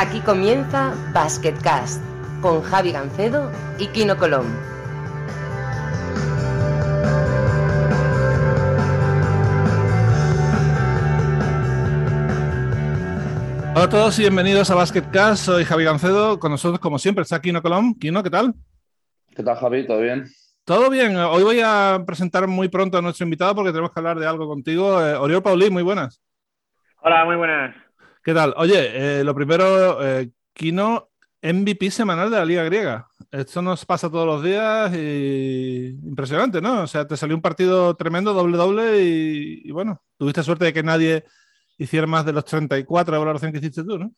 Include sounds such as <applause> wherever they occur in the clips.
Aquí comienza Basketcast con Javi Gancedo y Kino Colón. Hola a todos y bienvenidos a Basketcast. Soy Javi Gancedo. Con nosotros, como siempre, está Kino Colón. Kino, ¿qué tal? ¿Qué tal, Javi? ¿Todo bien? Todo bien. Hoy voy a presentar muy pronto a nuestro invitado porque tenemos que hablar de algo contigo. Eh, Oriol Paulí, muy buenas. Hola, muy buenas. ¿Qué tal? Oye, eh, lo primero, eh, Kino, MVP semanal de la Liga Griega. Esto nos pasa todos los días y impresionante, ¿no? O sea, te salió un partido tremendo, doble-doble y, y, bueno, tuviste suerte de que nadie hiciera más de los 34 de valoración que hiciste tú, ¿no?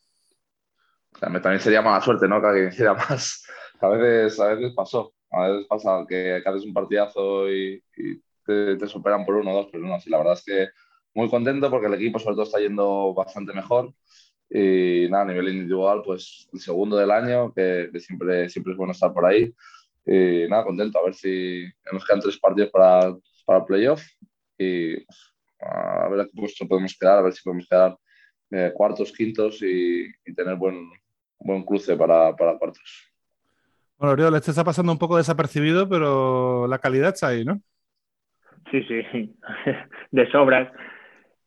También sería mala suerte, ¿no? Que hiciera más. A veces, a veces pasó. A veces pasa que, que haces un partidazo y, y te, te, superan por uno o dos, pero no, sí, la verdad es que muy contento porque el equipo sobre todo está yendo bastante mejor y nada, a nivel individual, pues el segundo del año, que, que siempre, siempre es bueno estar por ahí. Y nada, contento, a ver si nos quedan tres partidos para, para el playoff y a ver a qué puesto podemos quedar, a ver si podemos quedar eh, cuartos, quintos y, y, tener buen, buen cruce para, para cuartos. Bueno, Oriol, este está pasando un poco desapercibido, pero la calidad está ahí, ¿no? Sí, sí, <laughs> de sobras.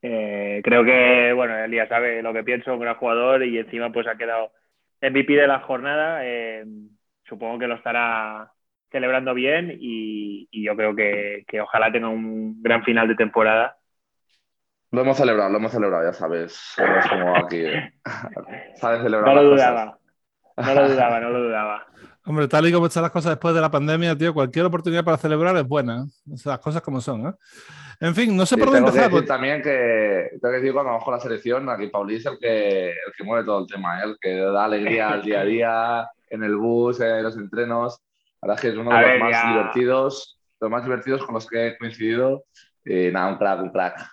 Eh, creo que, bueno, Elías sabe lo que pienso, un gran jugador y encima pues ha quedado MVP de la jornada. Eh, supongo que lo estará celebrando bien y, y yo creo que, que, ojalá tenga un gran final de temporada. Lo hemos celebrado, lo hemos celebrado, ya sabes. Es como aquí. <laughs> ¿Sabes celebrar no lo dudaba. No lo dudaba, no lo dudaba. Hombre, tal y como están las cosas después de la pandemia, tío, cualquier oportunidad para celebrar es buena. O sea, las cosas como son, ¿eh? En fin, no sé sí, por dónde empezar. Que decir también que tengo que decir cuando vamos con la selección, aquí Pauli es el que, el que mueve todo el tema, ¿eh? el que da alegría al día a día, en el bus, en los entrenos. La verdad es que es uno de los ver, más ya. divertidos, los más divertidos con los que he coincidido. Y nada, un crack, un crack.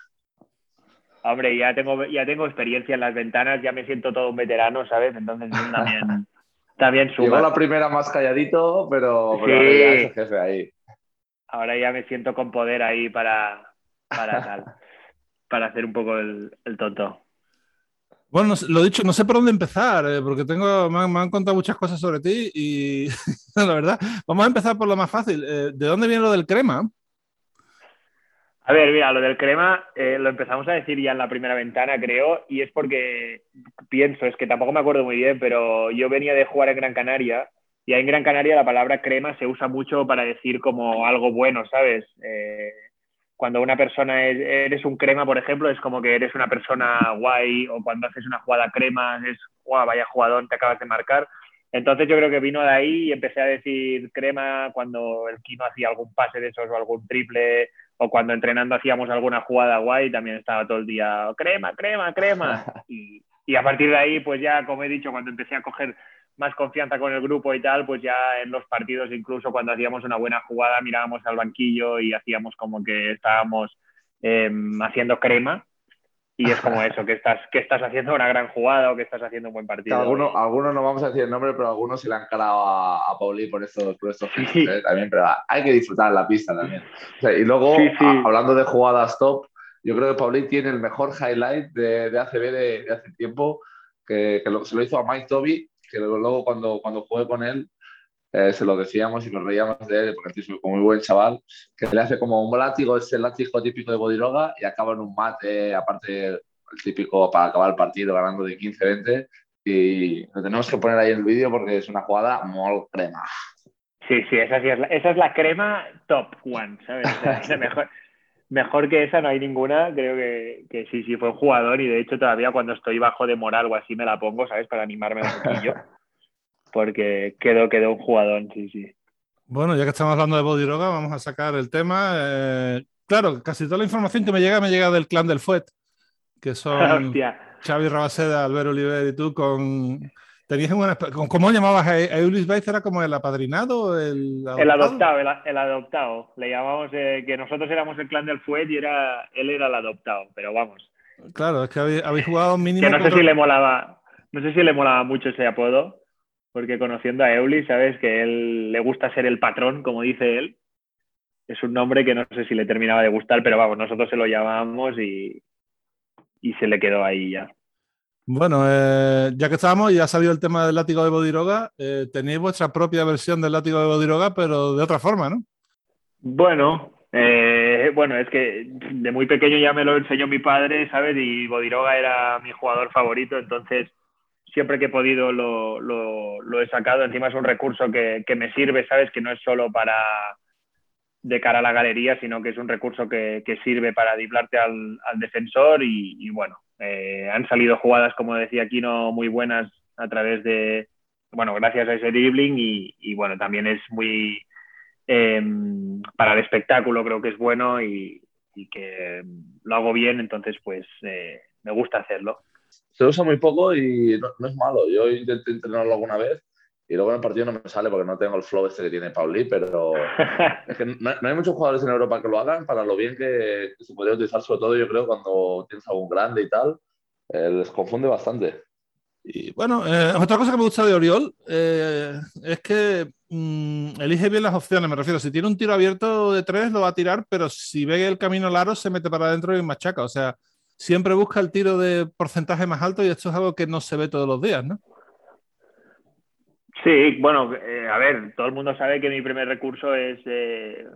Hombre, ya tengo, ya tengo experiencia en las ventanas, ya me siento todo un veterano, ¿sabes? Entonces también, también suma. Llegó la primera más calladito, pero, pero Sí. ya es el jefe ahí. Ahora ya me siento con poder ahí para, para <laughs> tal, para hacer un poco el, el tonto. Bueno, lo dicho, no sé por dónde empezar, eh, porque tengo, me han, me han contado muchas cosas sobre ti y <laughs> la verdad, vamos a empezar por lo más fácil. Eh, ¿De dónde viene lo del crema? A ver, mira, lo del crema eh, lo empezamos a decir ya en la primera ventana, creo, y es porque pienso, es que tampoco me acuerdo muy bien, pero yo venía de jugar en Gran Canaria y ahí en Gran Canaria la palabra crema se usa mucho para decir como algo bueno, ¿sabes? Eh, cuando una persona es, eres un crema, por ejemplo, es como que eres una persona guay, o cuando haces una jugada crema, es guau, vaya jugador, te acabas de marcar. Entonces yo creo que vino de ahí y empecé a decir crema cuando el Kino hacía algún pase de esos o algún triple o cuando entrenando hacíamos alguna jugada guay, también estaba todo el día crema, crema, crema. <laughs> Y, y, a partir de ahí, pues ya, como he dicho, cuando empecé a coger más confianza con el grupo y tal, pues ya en los partidos, incluso cuando hacíamos una buena jugada, mirábamos al banquillo y hacíamos como que estábamos eh, haciendo crema. Y es como eso, que estás, que estás haciendo una gran jugada o que estás haciendo un buen partido. Algunos, algunos no vamos a decir el nombre, pero algunos se le han calado a, a Pauli por estos, por estos Sí. ¿eh? también, pero hay que disfrutar la pista también. O sea, y luego, Sí, sí. a- hablando de jugadas top, yo creo que Pauli tiene el mejor highlight de, de ACB de, de hace tiempo, que, que lo- se lo hizo a Mike Toby, que luego, luego cuando, cuando jugué con él, eh, se lo decíamos y nos reíamos de él, porque es como muy buen chaval, que le hace como un látigo, es el látigo típico de Bodiroga, y acaba en un mate, aparte el típico para acabar el partido ganando de 15-20 y lo tenemos que poner ahí en el vídeo porque es una jugada muy crema. Sí, sí, esa, sí es, la, esa es la crema top one, ¿sabes? O sea, mejor, mejor que esa no hay ninguna. Creo que, que, sí, sí, fue un jugador y de hecho todavía cuando estoy bajo de moral o así me la pongo, ¿sabes? Para animarme un poquillo. <laughs> Porque quedó, quedó un jugador, sí, sí. Bueno, ya que estamos hablando de Bodiroga, vamos a sacar el tema. Eh, claro, casi toda la información que me llega me llega del clan del Fuet, que son <laughs> Hostia. Xavi Rabaseda, Albert Oliver y tú con... Tenías una... ¿Cómo llamabas a, a Eulis Baez? ¿Era como el apadrinado? El adoptado. El adoptado, el, el adoptado. Le llamamos eh, que nosotros éramos el clan del Fuet y era, él era el adoptado, pero vamos. Claro, es que habéis, habéis jugado mínimo... Que no sé contra- si le molaba, no sé si le molaba mucho ese apodo, porque conociendo a Eulis, sabes que él le gusta ser el patrón, como dice él. Es un nombre que no sé si le terminaba de gustar, pero vamos, nosotros se lo llamábamos y, y se le quedó ahí ya. Bueno, eh, ya que estábamos y ha salido el tema del látigo de Bodiroga, eh, tenéis vuestra propia versión del látigo de Bodiroga, pero de otra forma, ¿no? Bueno, eh, bueno, es que de muy pequeño ya me lo enseñó mi padre, ¿sabes? Y Bodiroga era mi jugador favorito, entonces siempre que he podido lo, lo, he sacado. Encima es un recurso que, que, me sirve, ¿sabes? Que no es solo para de cara a la galería, sino que es un recurso que, que sirve para diblarte al, al defensor y, y bueno, eh, han salido jugadas, como decía Kino, muy buenas a través de, bueno, gracias a ese dribbling y, y bueno, también es muy, eh, para el espectáculo creo que es bueno y, y que lo hago bien, entonces pues eh, me gusta hacerlo. Se usa muy poco y no, no, es malo. Yo intenté entrenarlo alguna vez y luego en el partido no me sale porque no tengo el flow este que tiene Pauli, pero <laughs> es que no, no, hay muchos jugadores en Europa que lo hagan para lo bien que, que se podría utilizar, sobre todo yo creo cuando tienes algún grande y tal, eh, les confunde bastante. Y bueno, eh, otra cosa que me gusta de Oriol eh, es que mmm, elige bien las opciones, me refiero, si tiene un tiro abierto de tres lo va a tirar, pero si ve el camino al aro se mete para adentro y machaca, o sea, siempre busca el tiro de porcentaje más alto y esto es algo que no se ve todos los días, ¿no? Sí, bueno, eh, a ver, todo el mundo sabe que mi primer recurso es eh,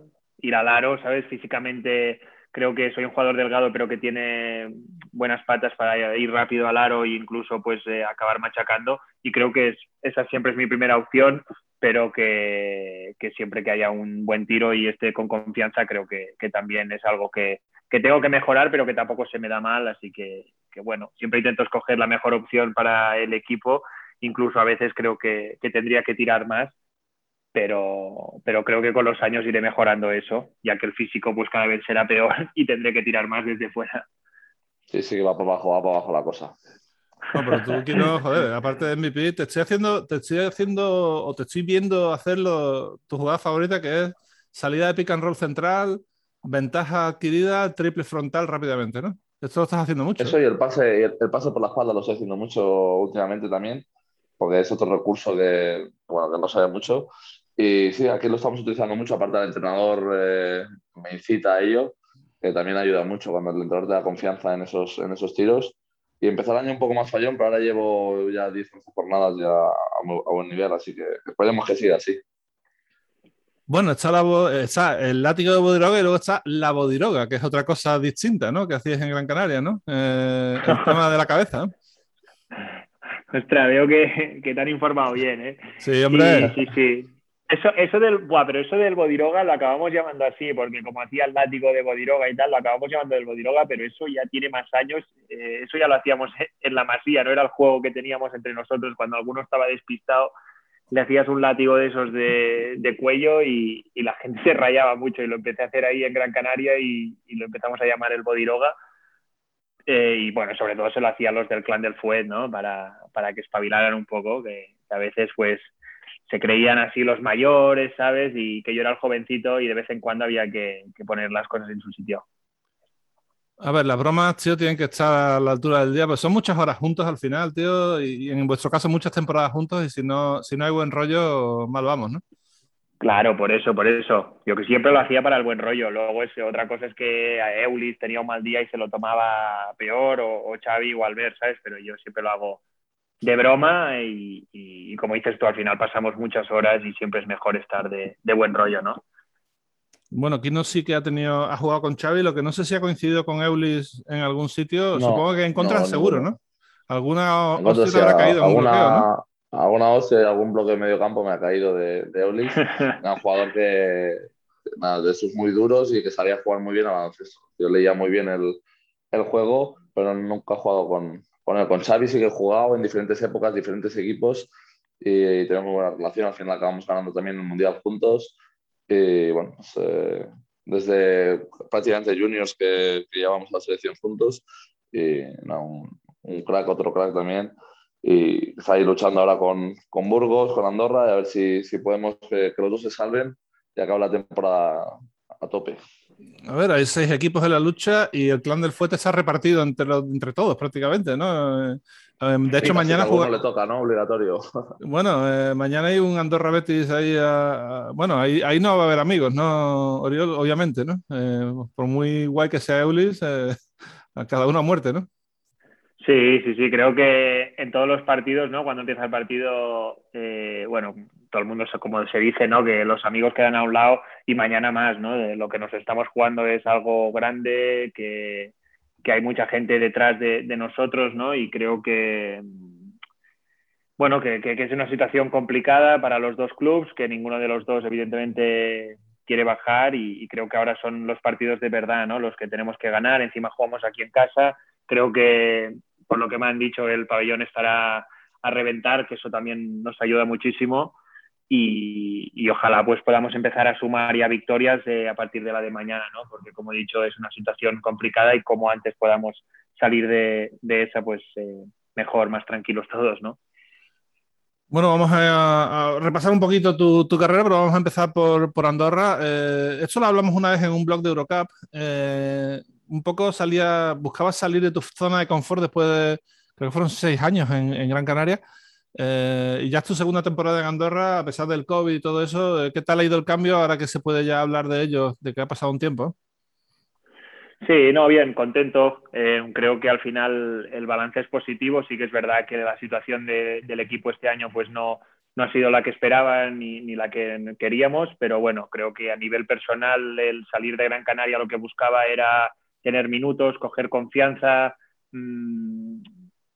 ir al aro, ¿sabes? Físicamente creo que soy un jugador delgado, pero que tiene buenas patas para ir rápido al aro e incluso pues eh, acabar machacando. Y creo que es, esa siempre es mi primera opción, pero que, siempre que haya un buen tiro y esté con confianza, creo que, que también es algo que, que, tengo que mejorar, pero que tampoco se me da mal. Así que, que bueno, siempre intento escoger la mejor opción para el equipo incluso a veces creo que, que, tendría que tirar más, pero, pero creo que con los años iré mejorando eso, ya que el físico pues cada vez será peor <laughs> y tendré que tirar más desde fuera. Sí, sí, que va para abajo, va para abajo la cosa. No, pero tú <laughs> quiero, joder, aparte de MVP, te estoy haciendo, te estoy haciendo, o te estoy viendo hacerlo tu jugada favorita, que es salida de pick and roll central, ventaja adquirida, triple frontal rápidamente, ¿no? Esto lo estás haciendo mucho. Eso y el pase, el pase por la espalda lo estoy haciendo mucho últimamente también porque es otro recurso que, bueno, que no sabe mucho. Y sí, aquí lo estamos utilizando mucho, aparte del entrenador eh, me incita a ello, que también ayuda mucho cuando el entrenador te da confianza en esos, en esos tiros. Y empezó el año un poco más fallón, pero ahora llevo ya 10 jornadas ya a, a, buen nivel, así que esperemos que siga así. Bueno, está, la, está, el látigo de Bodiroga y luego está la Bodiroga, que es otra cosa distinta, ¿no? Que hacías en Gran Canaria, ¿no? Eh, el tema de la cabeza. Ostras, veo que, que te han informado bien, ¿eh? Sí, hombre. Sí, sí, sí. Eso, eso del, buah, pero eso del Bodiroga lo acabamos llamando así, porque como hacía el látigo de Bodiroga y tal, lo acabamos llamando del Bodiroga, pero eso ya tiene más años, eh, eso ya lo hacíamos en la masía, no era el juego que teníamos entre nosotros cuando alguno estaba despistado, le hacías un látigo de esos de, de cuello y, y, la gente <laughs> se rayaba mucho y lo empecé a hacer ahí en Gran Canaria y, y lo empezamos a llamar el Bodiroga eh, y bueno, sobre todo se lo hacían los del clan del Fuet, ¿no? Para, para que espabilaran un poco, que, que, a veces pues se creían así los mayores, ¿sabes? Y que yo era el jovencito y de vez en cuando había que, que poner las cosas en su sitio. A ver, las bromas, tío, tienen que estar a la altura del día, pues son muchas horas juntos al final, tío, y, en vuestro caso muchas temporadas juntos y si no, si no hay buen rollo, mal vamos, ¿no? Claro, por eso, por eso. Yo que siempre lo hacía para el buen rollo. Luego es, otra cosa es que Eulis tenía un mal día y se lo tomaba peor, o, o Xavi o Albert, ¿sabes? Pero yo siempre lo hago de broma y, como dices tú, al final pasamos muchas horas y siempre es mejor estar de buen rollo, ¿no? Bueno, Kino sí que ha tenido, ha jugado con Xavi, lo que no sé si ha coincidido con Eulis en algún sitio, no, supongo que en contra no, seguro, ¿no? Alguna hostia habrá caído en alguna, un bloqueo, ¿no? alguna hostia, algún bloque de medio campo me ha caído de, de Eulis, <laughs> un jugador que, nada, de esos muy duros y que sabía jugar muy bien a baloncesto. Yo leía muy bien el, el juego, pero nunca he jugado con, con él. Con Xavi sí que he jugado en diferentes épocas, diferentes equipos y, y tenemos muy buena relación. Al final acabamos ganando también el Mundial juntos. Y bueno, pues, eh, desde prácticamente juniors que, que, llevamos la selección juntos y no, un, crack, otro crack también. Y está ahí luchando ahora con, con Burgos, con Andorra, y a ver si, si podemos que, que los dos se salven y acabe la temporada a tope. A ver, hay seis equipos en la lucha y el clan del Fuete se ha repartido entre, los, entre todos prácticamente, ¿no? Eh, de hecho, sí, mañana juega... le toca, ¿no? Obligatorio. <laughs> Bueno, eh, mañana hay un Andorra Betis ahí. A... bueno, ahí, ahí, no va a haber amigos, ¿no? Oriol, obviamente, ¿no? Eh, por muy guay que sea Eulis, eh, a cada uno a muerte, ¿no? Sí, sí, sí, creo que en todos los partidos, ¿no? Cuando empieza el partido, eh, bueno, todo el mundo, como se dice, ¿no? Que los amigos quedan a un lado y mañana más, ¿no? lo que nos estamos jugando es algo grande, que, hay mucha gente detrás de, nosotros, ¿no? Y creo que, bueno, que, es una situación complicada para los dos clubes, que ninguno de los dos, evidentemente, quiere bajar y, y creo que ahora son los partidos de verdad, ¿no? Los que tenemos que ganar. Encima jugamos aquí en casa. Creo que por lo que me han dicho, el pabellón estará a reventar, que eso también nos ayuda muchísimo. Y, ojalá pues podamos empezar a sumar ya victorias a partir de la de mañana, ¿no? Porque como he dicho es una situación complicada y como antes podamos salir de, esa pues eh, mejor, más tranquilos todos, ¿no? Bueno, vamos a, repasar un poquito tu, carrera, pero vamos a empezar por, Andorra. Eh, esto lo hablamos una vez en un blog de Eurocup. Eh, un poco salía, buscabas salir de tu zona de confort después de, creo que fueron seis años en, Gran Canaria. Eh, y ya es tu segunda temporada en Andorra, a pesar del COVID y todo eso. Eh, ¿Qué tal ha ido el cambio ahora que se puede ya hablar de ello, de que ha pasado un tiempo? Sí, no, bien, contento. Eh, creo que al final el balance es positivo. Sí que es verdad que la situación del equipo este año pues no, no ha sido la que esperaban ni, ni, la que queríamos, pero bueno, creo que a nivel personal el salir de Gran Canaria lo que buscaba era tener minutos, coger confianza, mm,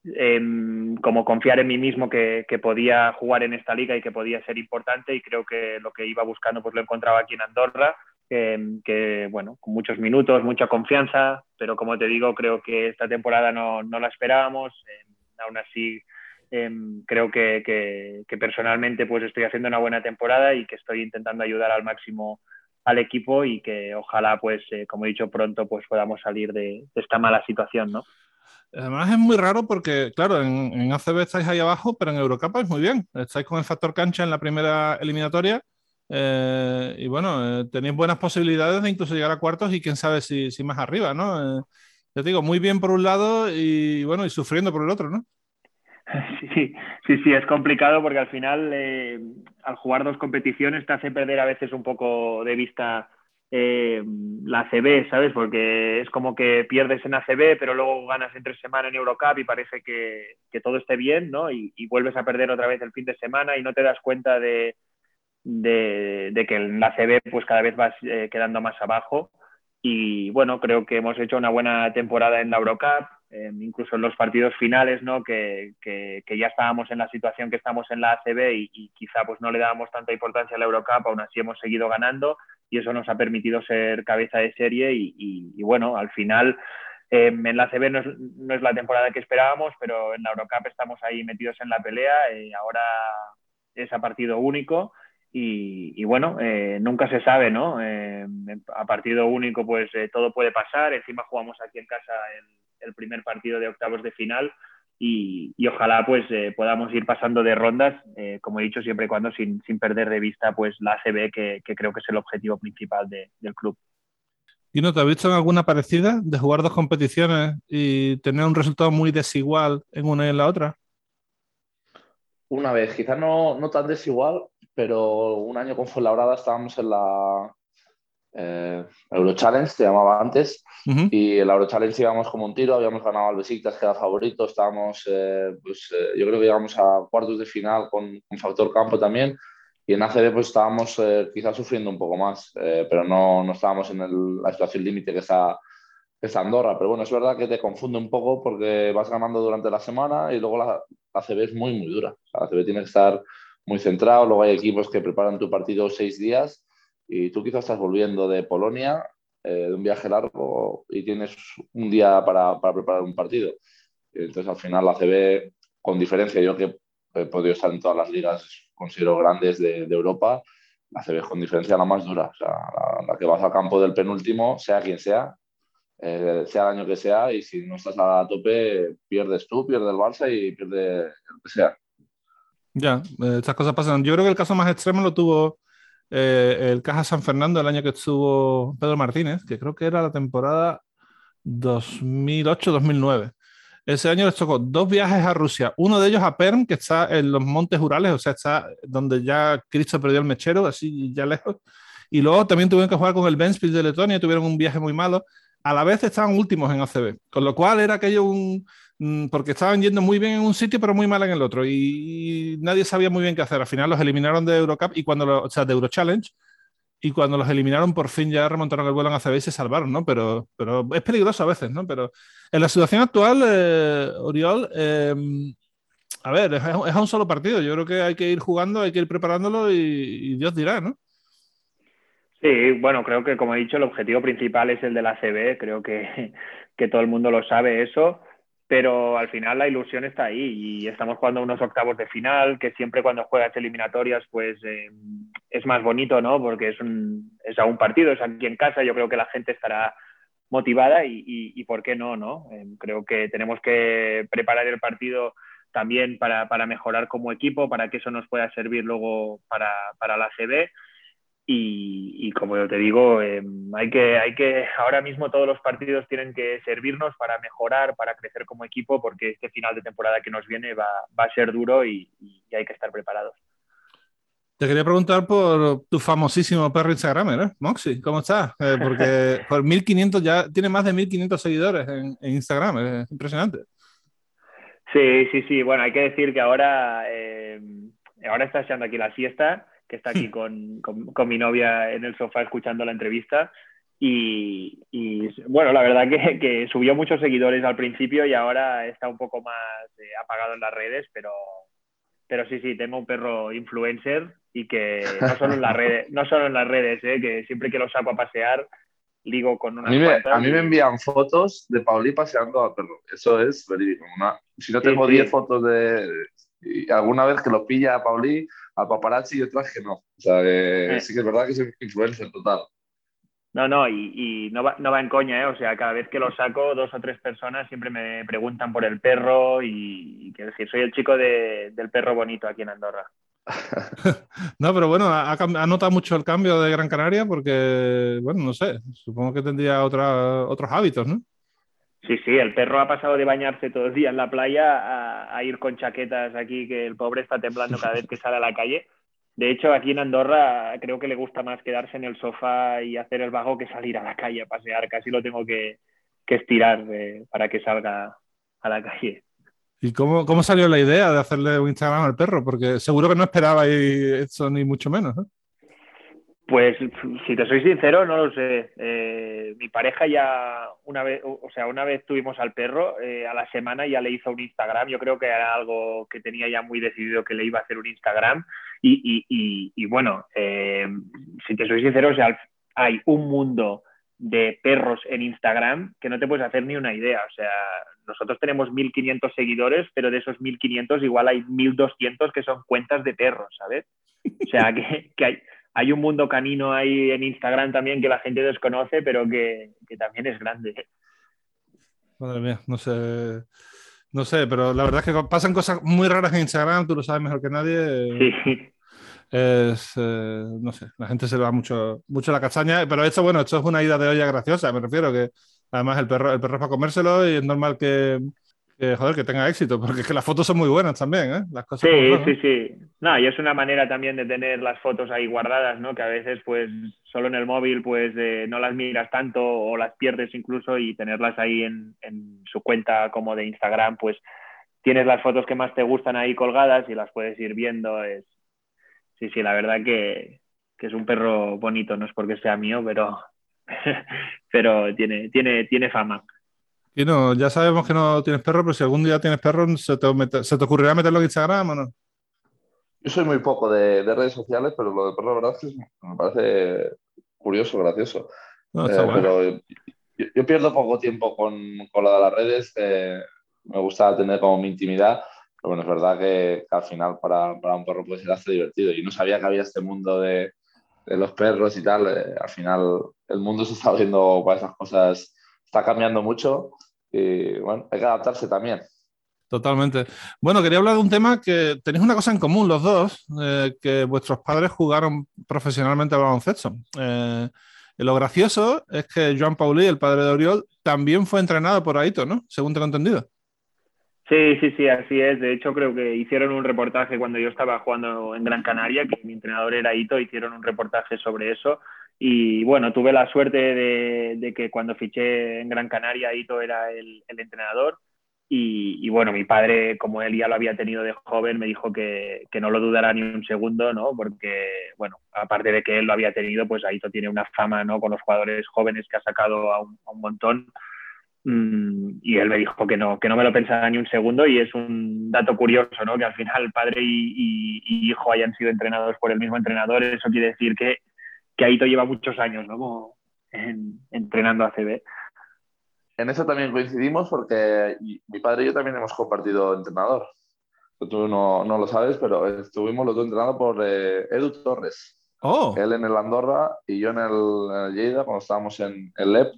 em, como confiar en mí mismo que, podía jugar en esta liga y que podía ser importante y creo que lo que iba buscando pues lo encontraba aquí en Andorra, que, bueno, con muchos minutos, mucha confianza, pero como te digo, creo que esta temporada no, la esperábamos, em, aún así em, creo que, que, personalmente pues estoy haciendo una buena temporada y que estoy intentando ayudar al máximo al equipo y que ojalá, pues, eh, como he dicho pronto, pues podamos salir de, esta mala situación, ¿no? Además es muy raro porque, claro, en, ACB estáis ahí abajo, pero en Eurocup es muy bien. Estáis con el factor cancha en la primera eliminatoria eh, y bueno, eh, tenéis buenas posibilidades de incluso llegar a cuartos y quién sabe si, si más arriba, ¿no? te digo, muy bien por un lado y bueno, y sufriendo por el otro, ¿no? <laughs> Sí, sí, sí, es complicado porque al final, eh, al jugar dos competiciones, te hace perder a veces un poco de vista eh, la ACB, ¿sabes? Porque es como que pierdes en ACB, pero luego ganas en tres semanas en Eurocup y parece que, todo esté bien, ¿no? Y, vuelves a perder otra vez el fin de semana y no te das cuenta de, de, que en la ACB pues cada vez vas eh, quedando más abajo. Y bueno, creo que hemos hecho una buena temporada en la Eurocup incluso en los partidos finales, ¿no? Que, que, ya estábamos en la situación que estamos en la ACB y, quizá pues no le dábamos tanta importancia a la Eurocup, aún así hemos seguido ganando y eso nos ha permitido ser cabeza de serie y, bueno, al final em, en la ACB no es, no es, la temporada que esperábamos, pero en la Eurocup estamos ahí metidos en la pelea y ahora es a partido único. Y, bueno, eh, nunca se sabe, ¿no? Em, a partido único, pues eh, todo puede pasar. Encima jugamos aquí en casa el primer partido de octavos de final y, ojalá pues eh, podamos ir pasando de rondas, eh, como he dicho, siempre y cuando sin, perder de vista pues la ACB, que, creo que es el objetivo principal del club. ¿Y no te has visto en alguna parecida de jugar dos competiciones y tener un resultado muy desigual en una y en la otra? Una vez, quizás no, no tan desigual, pero un año con Fuenlabrada estábamos en la, eh, Euro Challenge, se llamaba antes, y el Euro Challenge íbamos como un tiro, habíamos ganado al Besiktas, que era favorito, estábamos, eh, pues eh, yo creo que llegamos a cuartos de final con, un factor campo también, y en ACB pues estábamos quizás sufriendo un poco más, pero no, no estábamos en la situación límite que está, que está Andorra, pero bueno, es verdad que te confunde un poco porque vas ganando durante la semana y luego la, ACB es muy, muy dura, la ACB tiene que estar muy centrado, luego hay equipos que preparan tu partido seis días, y tú quizás estás volviendo de Polonia, eh, de un viaje largo, y tienes un día para, para, preparar un partido. Entonces, al final, la CB, con diferencia, yo que he podido estar en todas las ligas, considero grandes de, de Europa, la CB con diferencia la más dura. O sea, la, que vas al campo del penúltimo, sea quien sea, eh, sea el año que sea, y si no estás a tope, pierdes tú, pierde el Barça y pierde el que sea. Ya, eh, estas cosas pasan. Yo creo que el caso más extremo lo tuvo eh, el Caja San Fernando el año que estuvo Pedro Martínez, que creo que era la temporada 2008-2009. Ese año les tocó dos viajes a Rusia, uno de ellos a Perm, que está en los Montes Urales, o sea, está donde ya Cristo perdió el mechero, así ya lejos. Y luego también tuvieron que jugar con el Ventspils de Letonia, tuvieron un viaje muy malo. A la vez estaban últimos en ACB, con lo cual era aquello un... Mm, porque estaban yendo muy bien en un sitio, pero muy mal en el otro, y, nadie sabía muy bien qué hacer. Al final los eliminaron de Eurocup y cuando, lo, o sea, de Euro Challenge, y cuando los eliminaron por fin ya remontaron el vuelo en ACB y se salvaron, ¿no? Pero, pero es peligroso a veces, ¿no? Pero en la situación actual, eh, Oriol, em, a ver, es, es, a un solo partido. Yo creo que hay que ir jugando, hay que ir preparándolo y, Dios dirá, ¿no? Sí, bueno, creo que como he dicho, el objetivo principal es el de la CB. Creo que, <laughs> que todo el mundo lo sabe eso pero al final la ilusión está ahí y estamos jugando unos octavos de final que siempre cuando juegas eliminatorias pues eh, es más bonito, ¿no? Porque es, un, es a un partido, es aquí en casa, yo creo que la gente estará motivada y, y, por qué no, ¿no? Eh, creo que tenemos que preparar el partido también para, para, mejorar como equipo, para que eso nos pueda servir luego para, para la CB y, como yo te digo, em, hay, que, hay que, ahora mismo todos los partidos tienen que servirnos para mejorar, para crecer como equipo, porque este final de temporada que nos viene va, va a ser duro y, hay que estar preparados. Te quería preguntar por tu famosísimo perro Instagram, ¿eh? Moxie, ¿cómo estás? Eh, porque <laughs> por 1500 ya tiene más de 1500 seguidores en, Instagram, es impresionante. Sí, sí, sí. Bueno, hay que decir que ahora, em, ahora está echando aquí la siesta que está <laughs> aquí con, con, mi novia en el sofá escuchando la entrevista. Y, y bueno, la verdad que, que, subió muchos seguidores al principio y ahora está un poco más eh, apagado en las redes, pero, pero sí, sí, tengo un perro influencer y que no solo en las <laughs> redes, no solo en las redes, eh, que siempre que lo saco a pasear, digo con una... A mí, me, a mí me envían fotos de Pauli paseando al perro, eso es verídico. si no tengo 10 fotos de, y alguna vez que lo pilla a Pauli, a paparazzi y otras que no. O sea, eh. sí que es verdad que es influencer total. No, no, y, y, no, va, no va en coña, ¿eh? O sea, cada vez que lo saco, dos o tres personas siempre me preguntan por el perro y, quiero decir, soy el chico de, del perro bonito aquí en Andorra. <laughs> no, pero bueno, ha, ha, notado mucho el cambio de Gran Canaria porque, bueno, no sé, supongo que tendría otra, otros hábitos, ¿no? Sí, sí, el perro ha pasado de bañarse todo el día en la playa a, ir con chaquetas aquí, que el pobre está temblando cada vez que sale a la calle. De hecho, aquí en Andorra creo que le gusta más quedarse en el sofá y hacer el vago que salir a la calle a pasear. Casi lo tengo que, estirar eh, para que salga a la calle. ¿Y cómo, cómo, salió la idea de hacerle un Instagram al perro? Porque seguro que no esperaba eso ni mucho menos. ¿no? Pues si te soy sincero, no lo sé. Eh, mi pareja ya una vez, o sea, una vez tuvimos al perro, eh, a la semana ya le hizo un Instagram. Yo creo que era algo que tenía ya muy decidido que le iba a hacer un Instagram. Y, y, y, bueno, eh, si te soy sincero, o sea, hay un mundo de perros en Instagram que no te puedes hacer ni una idea. O sea, nosotros tenemos 1.500 seguidores, pero de esos 1.500 igual hay 1.200 que son cuentas de perros, ¿sabes? O sea, que, que hay hay un mundo canino ahí en Instagram también que la gente desconoce, pero que, también es grande. Madre mía, no sé. No sé, pero la verdad es que pasan cosas muy raras en Instagram, tú lo sabes mejor que nadie. Sí. Es, eh, no sé, la gente se le va mucho, mucho la castaña, pero esto, bueno, esto es una ida de olla graciosa, me refiero, que además el perro, el perro es para comérselo y es normal que, que, joder, que tenga éxito, porque es que las fotos son muy buenas también, ¿eh? Las cosas sí, sí, sí. No, y es una manera también de tener las fotos ahí guardadas, ¿no? Que a veces, pues, solo en el móvil, pues, eh, no las miras tanto o las pierdes incluso y tenerlas ahí en, en, su cuenta como de Instagram, pues, tienes las fotos que más te gustan ahí colgadas y las puedes ir viendo. Es... Sí, sí, la verdad que, que es un perro bonito, no es porque sea mío, pero, <laughs> pero tiene, tiene, tiene fama. Y no, ya sabemos que no tienes perro, pero si algún día tienes perro, ¿se te, ¿se te ocurrirá meterlo en Instagram o no? Yo soy muy poco de, redes sociales, pero lo de perro, la verdad, es que me parece curioso, gracioso. Eh, pero yo, pierdo poco tiempo con, con lo de las redes. me gusta tener como mi intimidad. Pero bueno, es verdad que, al final para, para, un perro puede ser hasta divertido. Y no sabía que había este mundo de, de los perros y tal. Eh, al final el mundo se está viendo para esas cosas, está cambiando mucho y bueno, hay que adaptarse también. Totalmente. Bueno, quería hablar de un tema que tenéis una cosa en común los dos, eh, que vuestros padres jugaron profesionalmente al baloncesto. Eh, lo gracioso es que Joan Pauli, el padre de Oriol, también fue entrenado por Aito, ¿no? Según tengo entendido. Sí, sí, sí, así es. De hecho, creo que hicieron un reportaje cuando yo estaba jugando en Gran Canaria, que mi entrenador era Aito, hicieron un reportaje sobre eso Y bueno, tuve la suerte de, que cuando fiché en Gran Canaria, Ito era el, entrenador. Y, bueno, mi padre, como él ya lo había tenido de joven, me dijo que, no lo dudara ni un segundo, ¿no? Porque, bueno, aparte de que él lo había tenido, pues Aito tiene una fama, ¿no? Con los jugadores jóvenes que ha sacado a un, montón. Mm, y él me dijo que no, que no me lo pensaba ni un segundo y es un dato curioso, ¿no? Que al final padre y hijo hayan sido entrenados por el mismo entrenador. Eso quiere decir que que Aito lleva muchos años ¿no? entrenando a CB. En eso también coincidimos porque mi padre y yo también hemos compartido entrenador. Tú no, no lo sabes, pero estuvimos los dos entrenando por eh, Edu Torres. Oh. Él en el Andorra y yo en el, Lleida cuando estábamos en el LEP.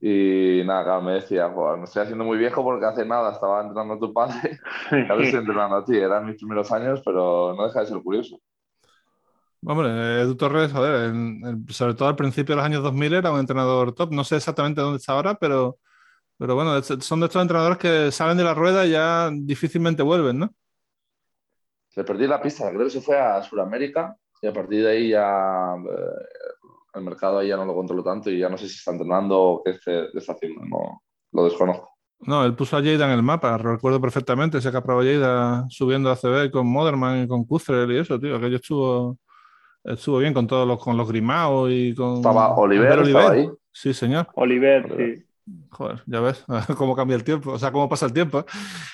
Y nada, me decía, me estoy haciendo muy viejo porque hace nada estaba entrenando a tu padre, <laughs> a ver entrenando a ti. Eran mis primeros años, pero no deja de ser curioso. Hombre, Edu Torres, joder, sobre todo al principio de los años 2000 era un entrenador top. No sé exactamente dónde está ahora, pero, pero bueno, son de estos entrenadores que salen de la rueda y ya difícilmente vuelven, ¿no? Se perdió la pista, creo que se fue a Sudamérica y a partir de ahí ya eh, el mercado ahí ya no lo controlo tanto y ya no sé si está entrenando o qué está haciendo, no, lo desconozco. No, él puso a Lleida en el mapa, recuerdo perfectamente, se ha probado Lleida subiendo a CB con Moderman y con Kuzel y eso, tío, aquello estuvo Estuvo bien con todos los, con los grimados y con. Estaba Oliver, estaba ahí. Sí, señor. Oliver, sí. Joder, ya ves <laughs> cómo cambia el tiempo, o sea, cómo pasa el tiempo.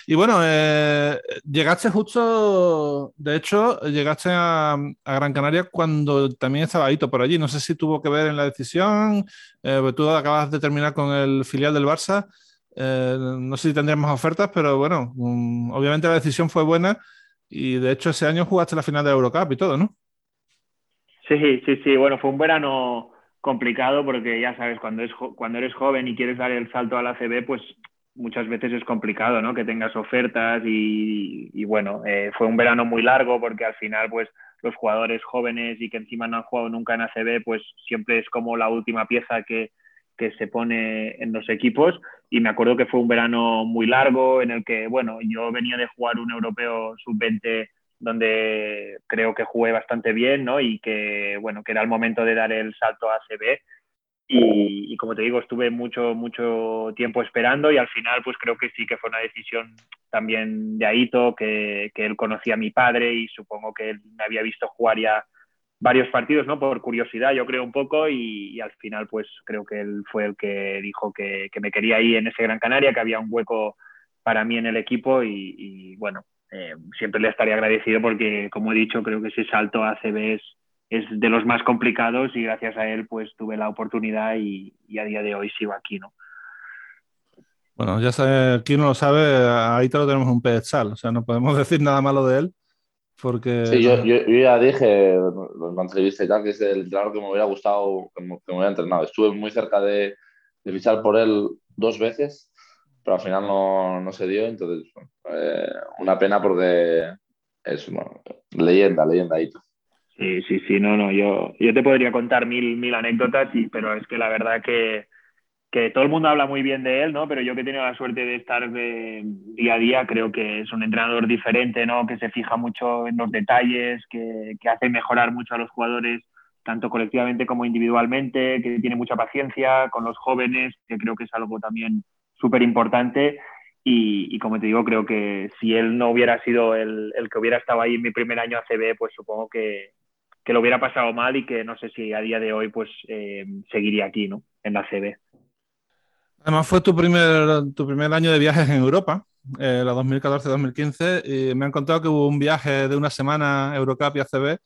Y bueno, eh, llegaste justo, de hecho, llegaste a, Gran Canaria cuando también estaba Aito por allí. No sé si tuvo que ver en la decisión, eh, tú acabas de terminar con el filial del Barça. Eh, no sé si tendrías más ofertas, pero bueno, mm, obviamente la decisión fue buena y de hecho ese año jugaste la final de Eurocup y todo, ¿no? Sí, sí, sí. Bueno, fue un verano complicado porque ya sabes, cuando, es, cuando eres joven y quieres dar el salto a la CB, pues muchas veces es complicado, ¿no? Que tengas ofertas y, bueno, eh, fue un verano muy largo porque al final, pues los jugadores jóvenes y que encima no han jugado nunca en ACB, pues siempre es como la última pieza que, que se pone en los equipos. Y me acuerdo que fue un verano muy largo en el que, bueno, yo venía de jugar un europeo sub-20 donde creo que jugué bastante bien, ¿no? Y que, bueno, que era el momento de dar el salto a ACB. Y, como te digo, estuve mucho, mucho tiempo esperando y al final, pues creo que sí que fue una decisión también de Aito, que, que él conocía a mi padre y supongo que él me había visto jugar ya varios partidos, ¿no? Por curiosidad, yo creo un poco, y, al final, pues creo que él fue el que dijo que, que, me quería ir en ese Gran Canaria, que había un hueco para mí en el equipo y bueno, eh, siempre le estaría agradecido porque, como he dicho, creo que ese salto a CB es, de los más complicados y gracias a él pues tuve la oportunidad y, a día de hoy sigo aquí, ¿no? Bueno, ya sabe, quien no lo sabe, ahí te lo tenemos un pedestal, o sea, no podemos <laughs> decir nada malo de él. Porque... Sí, yo, ya dije en la entrevista y tal que es el entrenador que me hubiera gustado, que me, hubiera entrenado. Estuve muy cerca de, de fichar por él dos veces pero al final no, no se dio, entonces eh, una pena porque es leyenda, leyenda Sí, sí, sí, no, no, yo, yo te podría contar mil, mil anécdotas, y, pero es que la verdad que, que todo el mundo habla muy bien de él, ¿no? Pero yo que he tenido la suerte de estar de día a día, creo que es un entrenador diferente, ¿no? Que se fija mucho en los detalles, que, que hace mejorar mucho a los jugadores, tanto colectivamente como individualmente, que tiene mucha paciencia con los jóvenes, que creo que es algo también súper importante. Y, como te digo, creo que si él no hubiera sido el, el, que hubiera estado ahí en mi primer año ACB, pues supongo que, que, lo hubiera pasado mal y que no sé si a día de hoy pues eh, seguiría aquí, ¿no? En la ACB. Además fue tu primer, tu primer año de viajes en Europa, eh, la 2014-2015, y me han contado que hubo un viaje de una semana Eurocup y ACB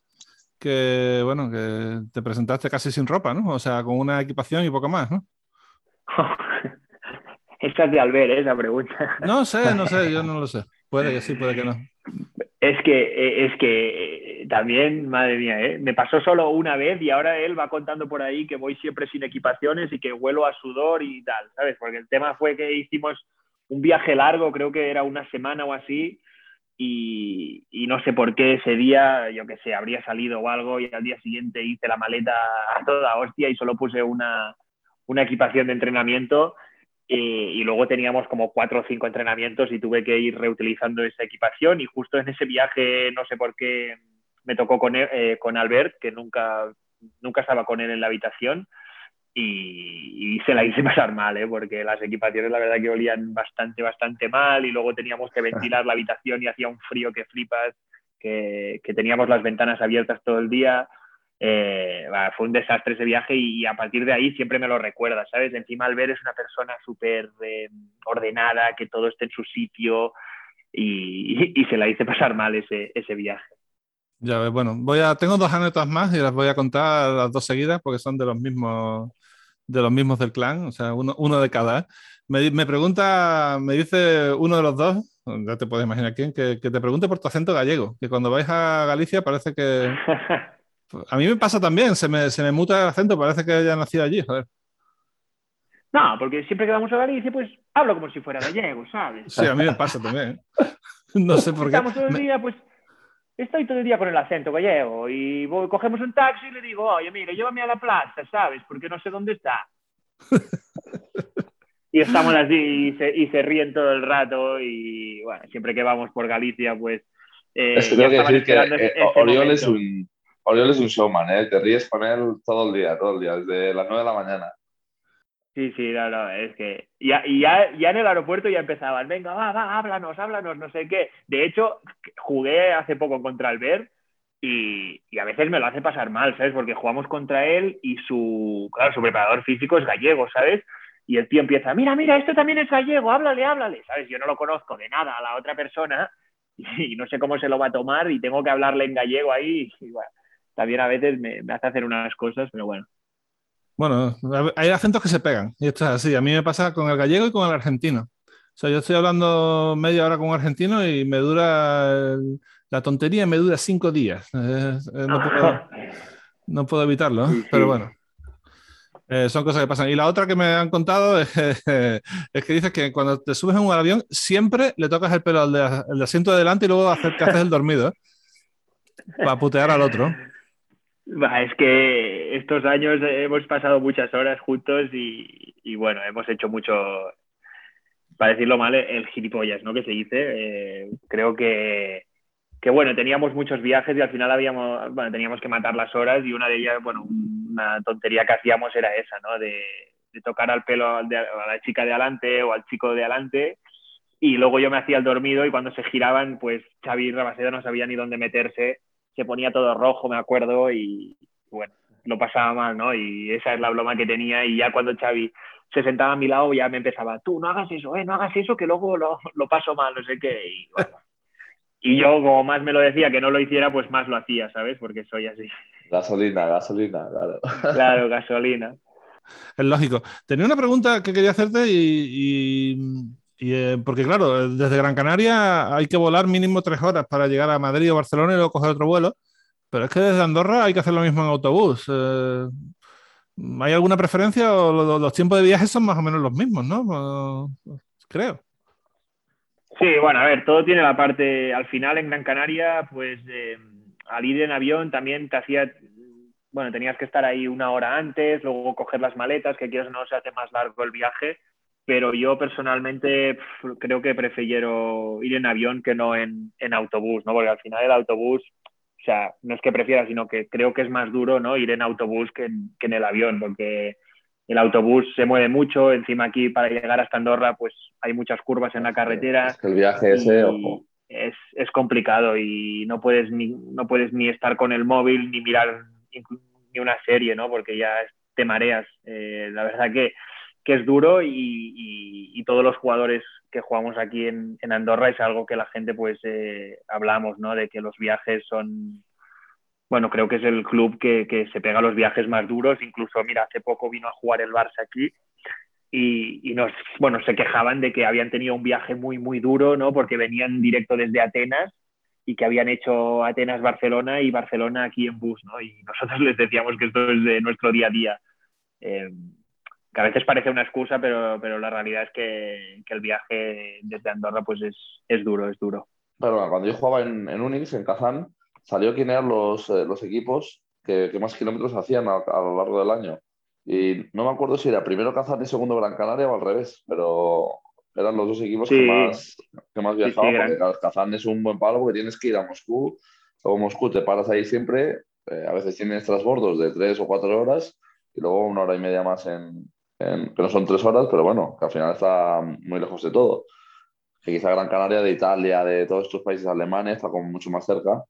que, bueno, que te presentaste casi sin ropa, ¿no? O sea, con una equipación y poco más, ¿no? <laughs> Esa es de Albert, ¿eh? esa pregunta. No sé, no sé, yo no lo sé. Puede que sí, puede que no. Es que, eh, es que eh, también, madre mía, ¿eh? me pasó solo una vez y ahora él va contando por ahí que voy siempre sin equipaciones y que vuelo a sudor y tal, ¿sabes? Porque el tema fue que hicimos un viaje largo, creo que era una semana o así, y, y, no sé por qué ese día, yo qué sé, habría salido o algo y al día siguiente hice la maleta a toda hostia y solo puse una, una equipación de entrenamiento y luego teníamos como cuatro o cinco entrenamientos y tuve que ir reutilizando esa equipación y justo en ese viaje, no sé por qué, me tocó con, eh, con Albert, que nunca nunca estaba con él en la habitación y, y, se la hice <laughs> pasar mal, ¿eh? porque las equipaciones la verdad que olían bastante, bastante mal y luego teníamos que ventilar la habitación y hacía un frío que flipas, que, que teníamos las ventanas abiertas todo el día. Eh, fue un desastre ese viaje y, a partir de ahí siempre me lo recuerda, ¿sabes? Encima Albert es una persona súper eh, ordenada, que todo esté en su sitio y, <laughs> y, se la hice pasar mal ese, ese viaje. Ya bueno, voy a, tengo dos anécdotas más y las voy a contar las dos seguidas porque son de los mismos de los mismos del clan, o sea, uno, uno de cada. Me, me, pregunta, me dice uno de los dos, ya te puedes imaginar quién, que, que, te pregunte por tu acento gallego, que cuando vais a Galicia parece que... <laughs> A mí me pasa también, se me, se me muta el acento, parece que haya nacido allí, joder. No, porque siempre que vamos a Galicia, pues hablo como si fuera gallego, ¿sabes? Sí, a mí me pasa también. <laughs> No sé por qué. Estamos todo el día, pues estoy todo el día con el acento gallego y voy, cogemos un taxi y le digo, oye, mira, llévame a la plaza, ¿sabes? Porque no sé dónde está. <laughs> y estamos así y se, y se, ríen todo el rato y bueno, siempre que vamos por Galicia, pues... Eh, es que tengo que decir que eh, Oriol, es un, Oriol es un showman, ¿eh? Te ríes con él todo el día, todo el día, desde las 9 de la mañana. Sí, sí, no, no, es que ya, y ya, ya en el aeropuerto ya empezaban, venga, va, va, háblanos, háblanos, no sé qué. De hecho, jugué hace poco contra Albert y, a veces me lo hace pasar mal, ¿sabes? Porque jugamos contra él y su, claro, su preparador físico es gallego, ¿sabes? Y el tío empieza, mira, mira, esto también es gallego, háblale, háblale, ¿sabes? Yo no lo conozco de nada a la otra persona <laughs> y, no sé cómo se lo va a tomar y tengo que hablarle en gallego ahí y bueno, también a veces me, me hace hacer unas cosas, pero bueno. Bueno, hay acentos que se pegan, y esto es así. A mí me pasa con el gallego y con el argentino. O sea, yo estoy hablando media hora con un argentino y me dura la tontería, me dura cinco días. no, puedo, evitarlo, pero bueno. Eh, son cosas que pasan. Y la otra que me han contado <laughs> es, es, que dices que cuando te subes en un avión siempre le tocas el pelo al, de, asiento de delante y luego haces el dormido. ¿eh? Para putear al otro es que estos años hemos pasado muchas horas juntos y, bueno, hemos hecho mucho, para decirlo mal, el gilipollas, ¿no? Que se dice. Eh, creo que, que, bueno, teníamos muchos viajes y al final habíamos, bueno, teníamos que matar las horas y una de ellas, bueno, una tontería que hacíamos era esa, ¿no? De, tocar al pelo a la chica de adelante o al chico de adelante y luego yo me hacía el dormido y cuando se giraban, pues Xavi y Rabaseda no sabían ni dónde meterse se ponía todo rojo, me acuerdo, y bueno, lo pasaba mal, ¿no? Y esa es la broma que tenía y ya cuando Xavi se sentaba a mi lado ya me empezaba, tú no hagas eso, eh, no hagas eso que luego lo, lo paso mal, no sé qué. Y, bueno, y yo como más me lo decía que no lo hiciera, pues más lo hacía, ¿sabes? Porque soy así. Gasolina, gasolina, claro. Claro, gasolina. Es lógico. Tenía una pregunta que quería hacerte y, eh, porque claro, desde Gran Canaria hay que volar mínimo tres horas para llegar a Madrid o Barcelona y luego coger otro vuelo. Pero es que desde Andorra hay que hacer lo mismo en autobús. Eh, ¿Hay alguna preferencia o los, tiempos de viaje son más o menos los mismos, no? Creo. Sí, bueno, a ver, todo tiene la parte, al final en Gran Canaria, pues eh, al ir en avión también te hacía, bueno, tenías que estar ahí una hora antes, luego coger las maletas, que quieras no se hace más largo el viaje pero yo personalmente creo que prefiero ir en avión que no en, en, autobús, ¿no? Porque al final el autobús, o sea, no es que prefiera, sino que creo que es más duro, ¿no? Ir en autobús que en, que en el avión, porque el autobús se mueve mucho, encima aquí para llegar hasta Andorra, pues hay muchas curvas en la carretera. Es que el viaje ese, Es, es, complicado y no puedes, ni, no puedes ni estar con el móvil ni mirar ni una serie, ¿no? Porque ya te mareas. Eh, la verdad que que es duro y, todos los jugadores que jugamos aquí en, Andorra es algo que la gente pues eh, hablamos, ¿no? De que los viajes son, bueno, creo que es el club que, se pega los viajes más duros, incluso, mira, hace poco vino a jugar el Barça aquí y, nos, bueno, se quejaban de que habían tenido un viaje muy, muy duro, ¿no? Porque venían directo desde Atenas y que habían hecho Atenas-Barcelona y Barcelona aquí en bus, ¿no? Y nosotros <laughs> les decíamos que esto es de nuestro día a día. Eh, que a veces parece una excusa, pero, pero la realidad es que, que el viaje desde Andorra pues es, es duro, es duro. Pero cuando yo jugaba en, en Unix, en Kazán, salió quién eran los, eh, los equipos que, que, más kilómetros hacían a, a, lo largo del año. Y no me acuerdo si era primero Kazán y segundo Gran Canaria o al revés, pero eran los dos equipos que, más, que más viajaban, sí, sí, porque Kazán es un buen palo porque tienes que ir a Moscú, luego Moscú te paras ahí siempre eh, a veces tienen transbordos de tres o cuatro horas y luego una hora y media más en, que no son tres horas, pero bueno, que al final está muy lejos de todo. Que quizá Gran Canaria, de Italia, de todos estos países alemanes, está como mucho más cerca,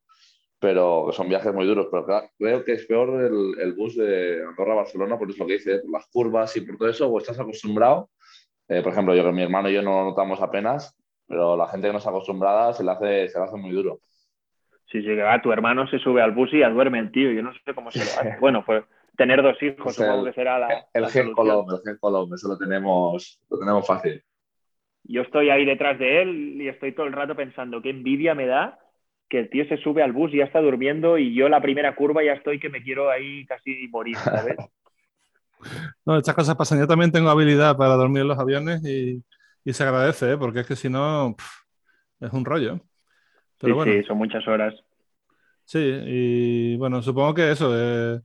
pero son viajes muy duros. Pero creo que es peor el, el bus de Andorra-Barcelona, por eso que dice, por las curvas y por todo eso, o estás acostumbrado. Eh, por ejemplo, yo que mi hermano y yo no lo notamos apenas, pero la gente que no está acostumbrada se le hace, se le hace muy duro. Sí, sí, que va, tu hermano se sube al bus y ya duerme el tío. Yo no sé cómo se lo hace. <laughs> Bueno, pues tener dos hijos, supongo que será la. El, gen Colom, el gen Colom, eso lo tenemos, lo tenemos fácil. Yo estoy ahí detrás de él y estoy todo el rato pensando qué envidia me da que el tío se sube al bus y ya está durmiendo y yo la primera curva ya estoy que me quiero ahí casi morir, ¿sabes? <laughs> no, estas cosas pasan. Yo también tengo habilidad para dormir en los aviones y, y se agradece, ¿eh? porque es que si no, es un rollo. Pero sí, bueno. sí, son muchas horas. Sí, y bueno, supongo que eso, eh,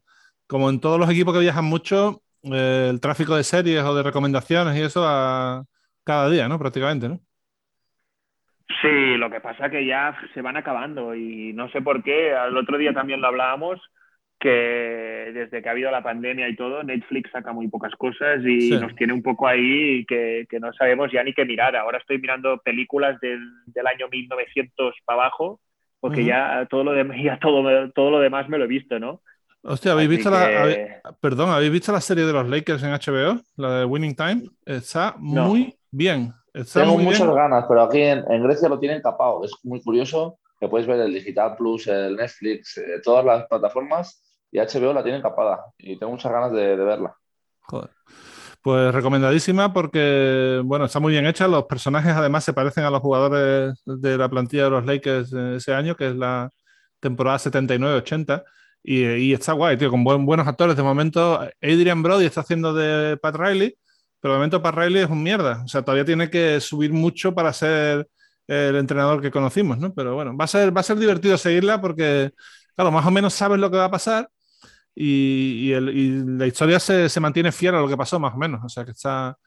como en todos los equipos que viajan mucho, eh, el tráfico de series o de recomendaciones y eso a cada día, ¿no? Prácticamente, ¿no? Sí, lo que pasa que ya se van acabando y no sé por qué. Al otro día también lo hablábamos que desde que ha habido la pandemia y todo, Netflix saca muy pocas cosas y sí. nos tiene un poco ahí que, que, no sabemos ya ni qué mirar. Ahora estoy mirando películas del, del año 1900 para abajo, porque uh -huh. ya, todo lo, de, <laughs> ya todo, todo lo demás me lo he visto, ¿no? Hostia, ¿habéis visto que... la, habéis, perdón, ¿habéis visto la serie de los Lakers en HBO? La de Winning Time. Está no. muy bien. Está Tengo muy muchas bien. ganas, pero aquí en, en, Grecia lo tienen capado. Es muy curioso que puedes ver el Digital Plus, el Netflix, eh, todas las plataformas y HBO la tienen capada. Y tengo muchas ganas de, de verla. Joder. Pues recomendadísima porque, bueno, está muy bien hecha. Los personajes además se parecen a los jugadores de la plantilla de los Lakers ese año, que es la temporada 79-80. Y, está guay, tío, con buen, buenos actores. De momento, Adrian Brody está haciendo de Pat Riley, pero de momento Pat Riley es un mierda. O sea, todavía tiene que subir mucho para ser el entrenador que conocimos, ¿no? Pero bueno, va a ser, va a ser divertido seguirla porque, claro, más o menos sabes lo que va a pasar y, y, el, y la historia se, se, mantiene fiel a lo que pasó, más o menos. O sea, que está,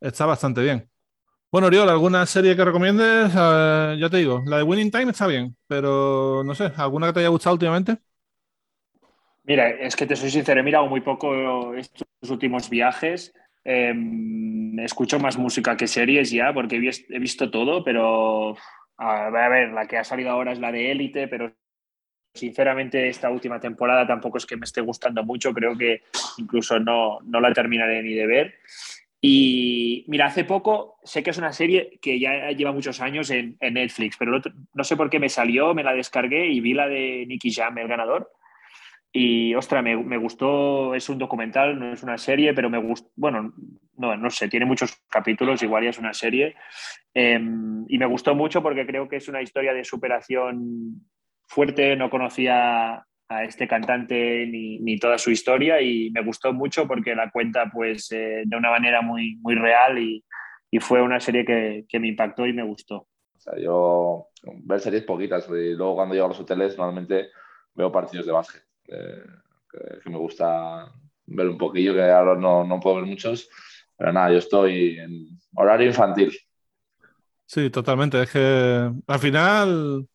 está bastante bien. Bueno, Oriol, ¿alguna serie que recomiendes? Uh, ya te digo, la de Winning Time está bien, pero no sé, ¿alguna que te haya gustado últimamente? Mira, es que te soy sincero, he mirado muy poco estos últimos viajes. Eh, escucho más música que series ya, porque he visto todo, pero a ver, la que ha salido ahora es la de Élite, pero sinceramente esta última temporada tampoco es que me esté gustando mucho, creo que incluso no, no la terminaré ni de ver. Y mira, hace poco sé que es una serie que ya lleva muchos años en, en Netflix, pero otro, no sé por qué me salió, me la descargué y vi la de Nicky Jam, el ganador. Y, ostra, me, me, gustó, es un documental, no es una serie, pero me gustó, bueno, no, no sé, tiene muchos capítulos, igual ya es una serie. Eh, y me gustó mucho porque creo que es una historia de superación fuerte, no conocía a este cantante ni, ni toda su historia y me gustó mucho porque la cuenta pues eh, de una manera muy, muy real y, y fue una serie que, que, me impactó y me gustó. O sea, yo ver series poquitas y luego cuando llego a los hoteles normalmente veo partidos de básquet eh, que, que, me gusta ver un poquillo, que ahora no, no puedo ver muchos, pero nada, yo estoy en horario infantil. Sí, totalmente. Es que al final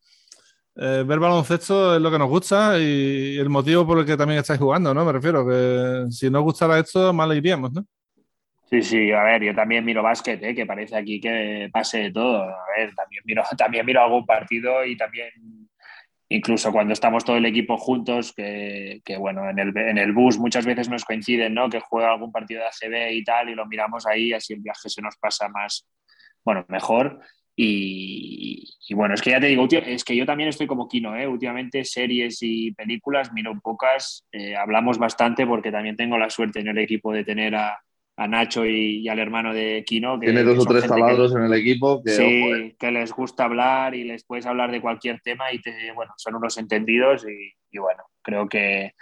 eh, ver baloncesto es lo que nos gusta y el motivo por el que también estáis jugando, ¿no? Me refiero que si no gustara esto, mal iríamos, ¿no? Sí, sí, a ver, yo también miro básquet, ¿eh? que parece aquí que pase de todo. A ver, también miro, <laughs> también miro algún partido y también incluso cuando estamos todo el equipo juntos, que, bueno, en el, en el bus muchas veces nos coinciden, ¿no? Que juega algún partido de ACB y tal, y lo miramos ahí, así el viaje se nos pasa más, bueno, mejor. Y, y, bueno, es que ya te digo, es que yo también estoy como Kino, ¿eh? últimamente series y películas miro pocas, eh, hablamos bastante porque también tengo la suerte en el equipo de tener a, a Nacho y, y, al hermano de Kino. Que, Tiene dos que o tres taladros en el equipo. Que, sí, eh. que les gusta hablar y les puedes hablar de cualquier tema y te, bueno, son unos entendidos y, y bueno, creo que,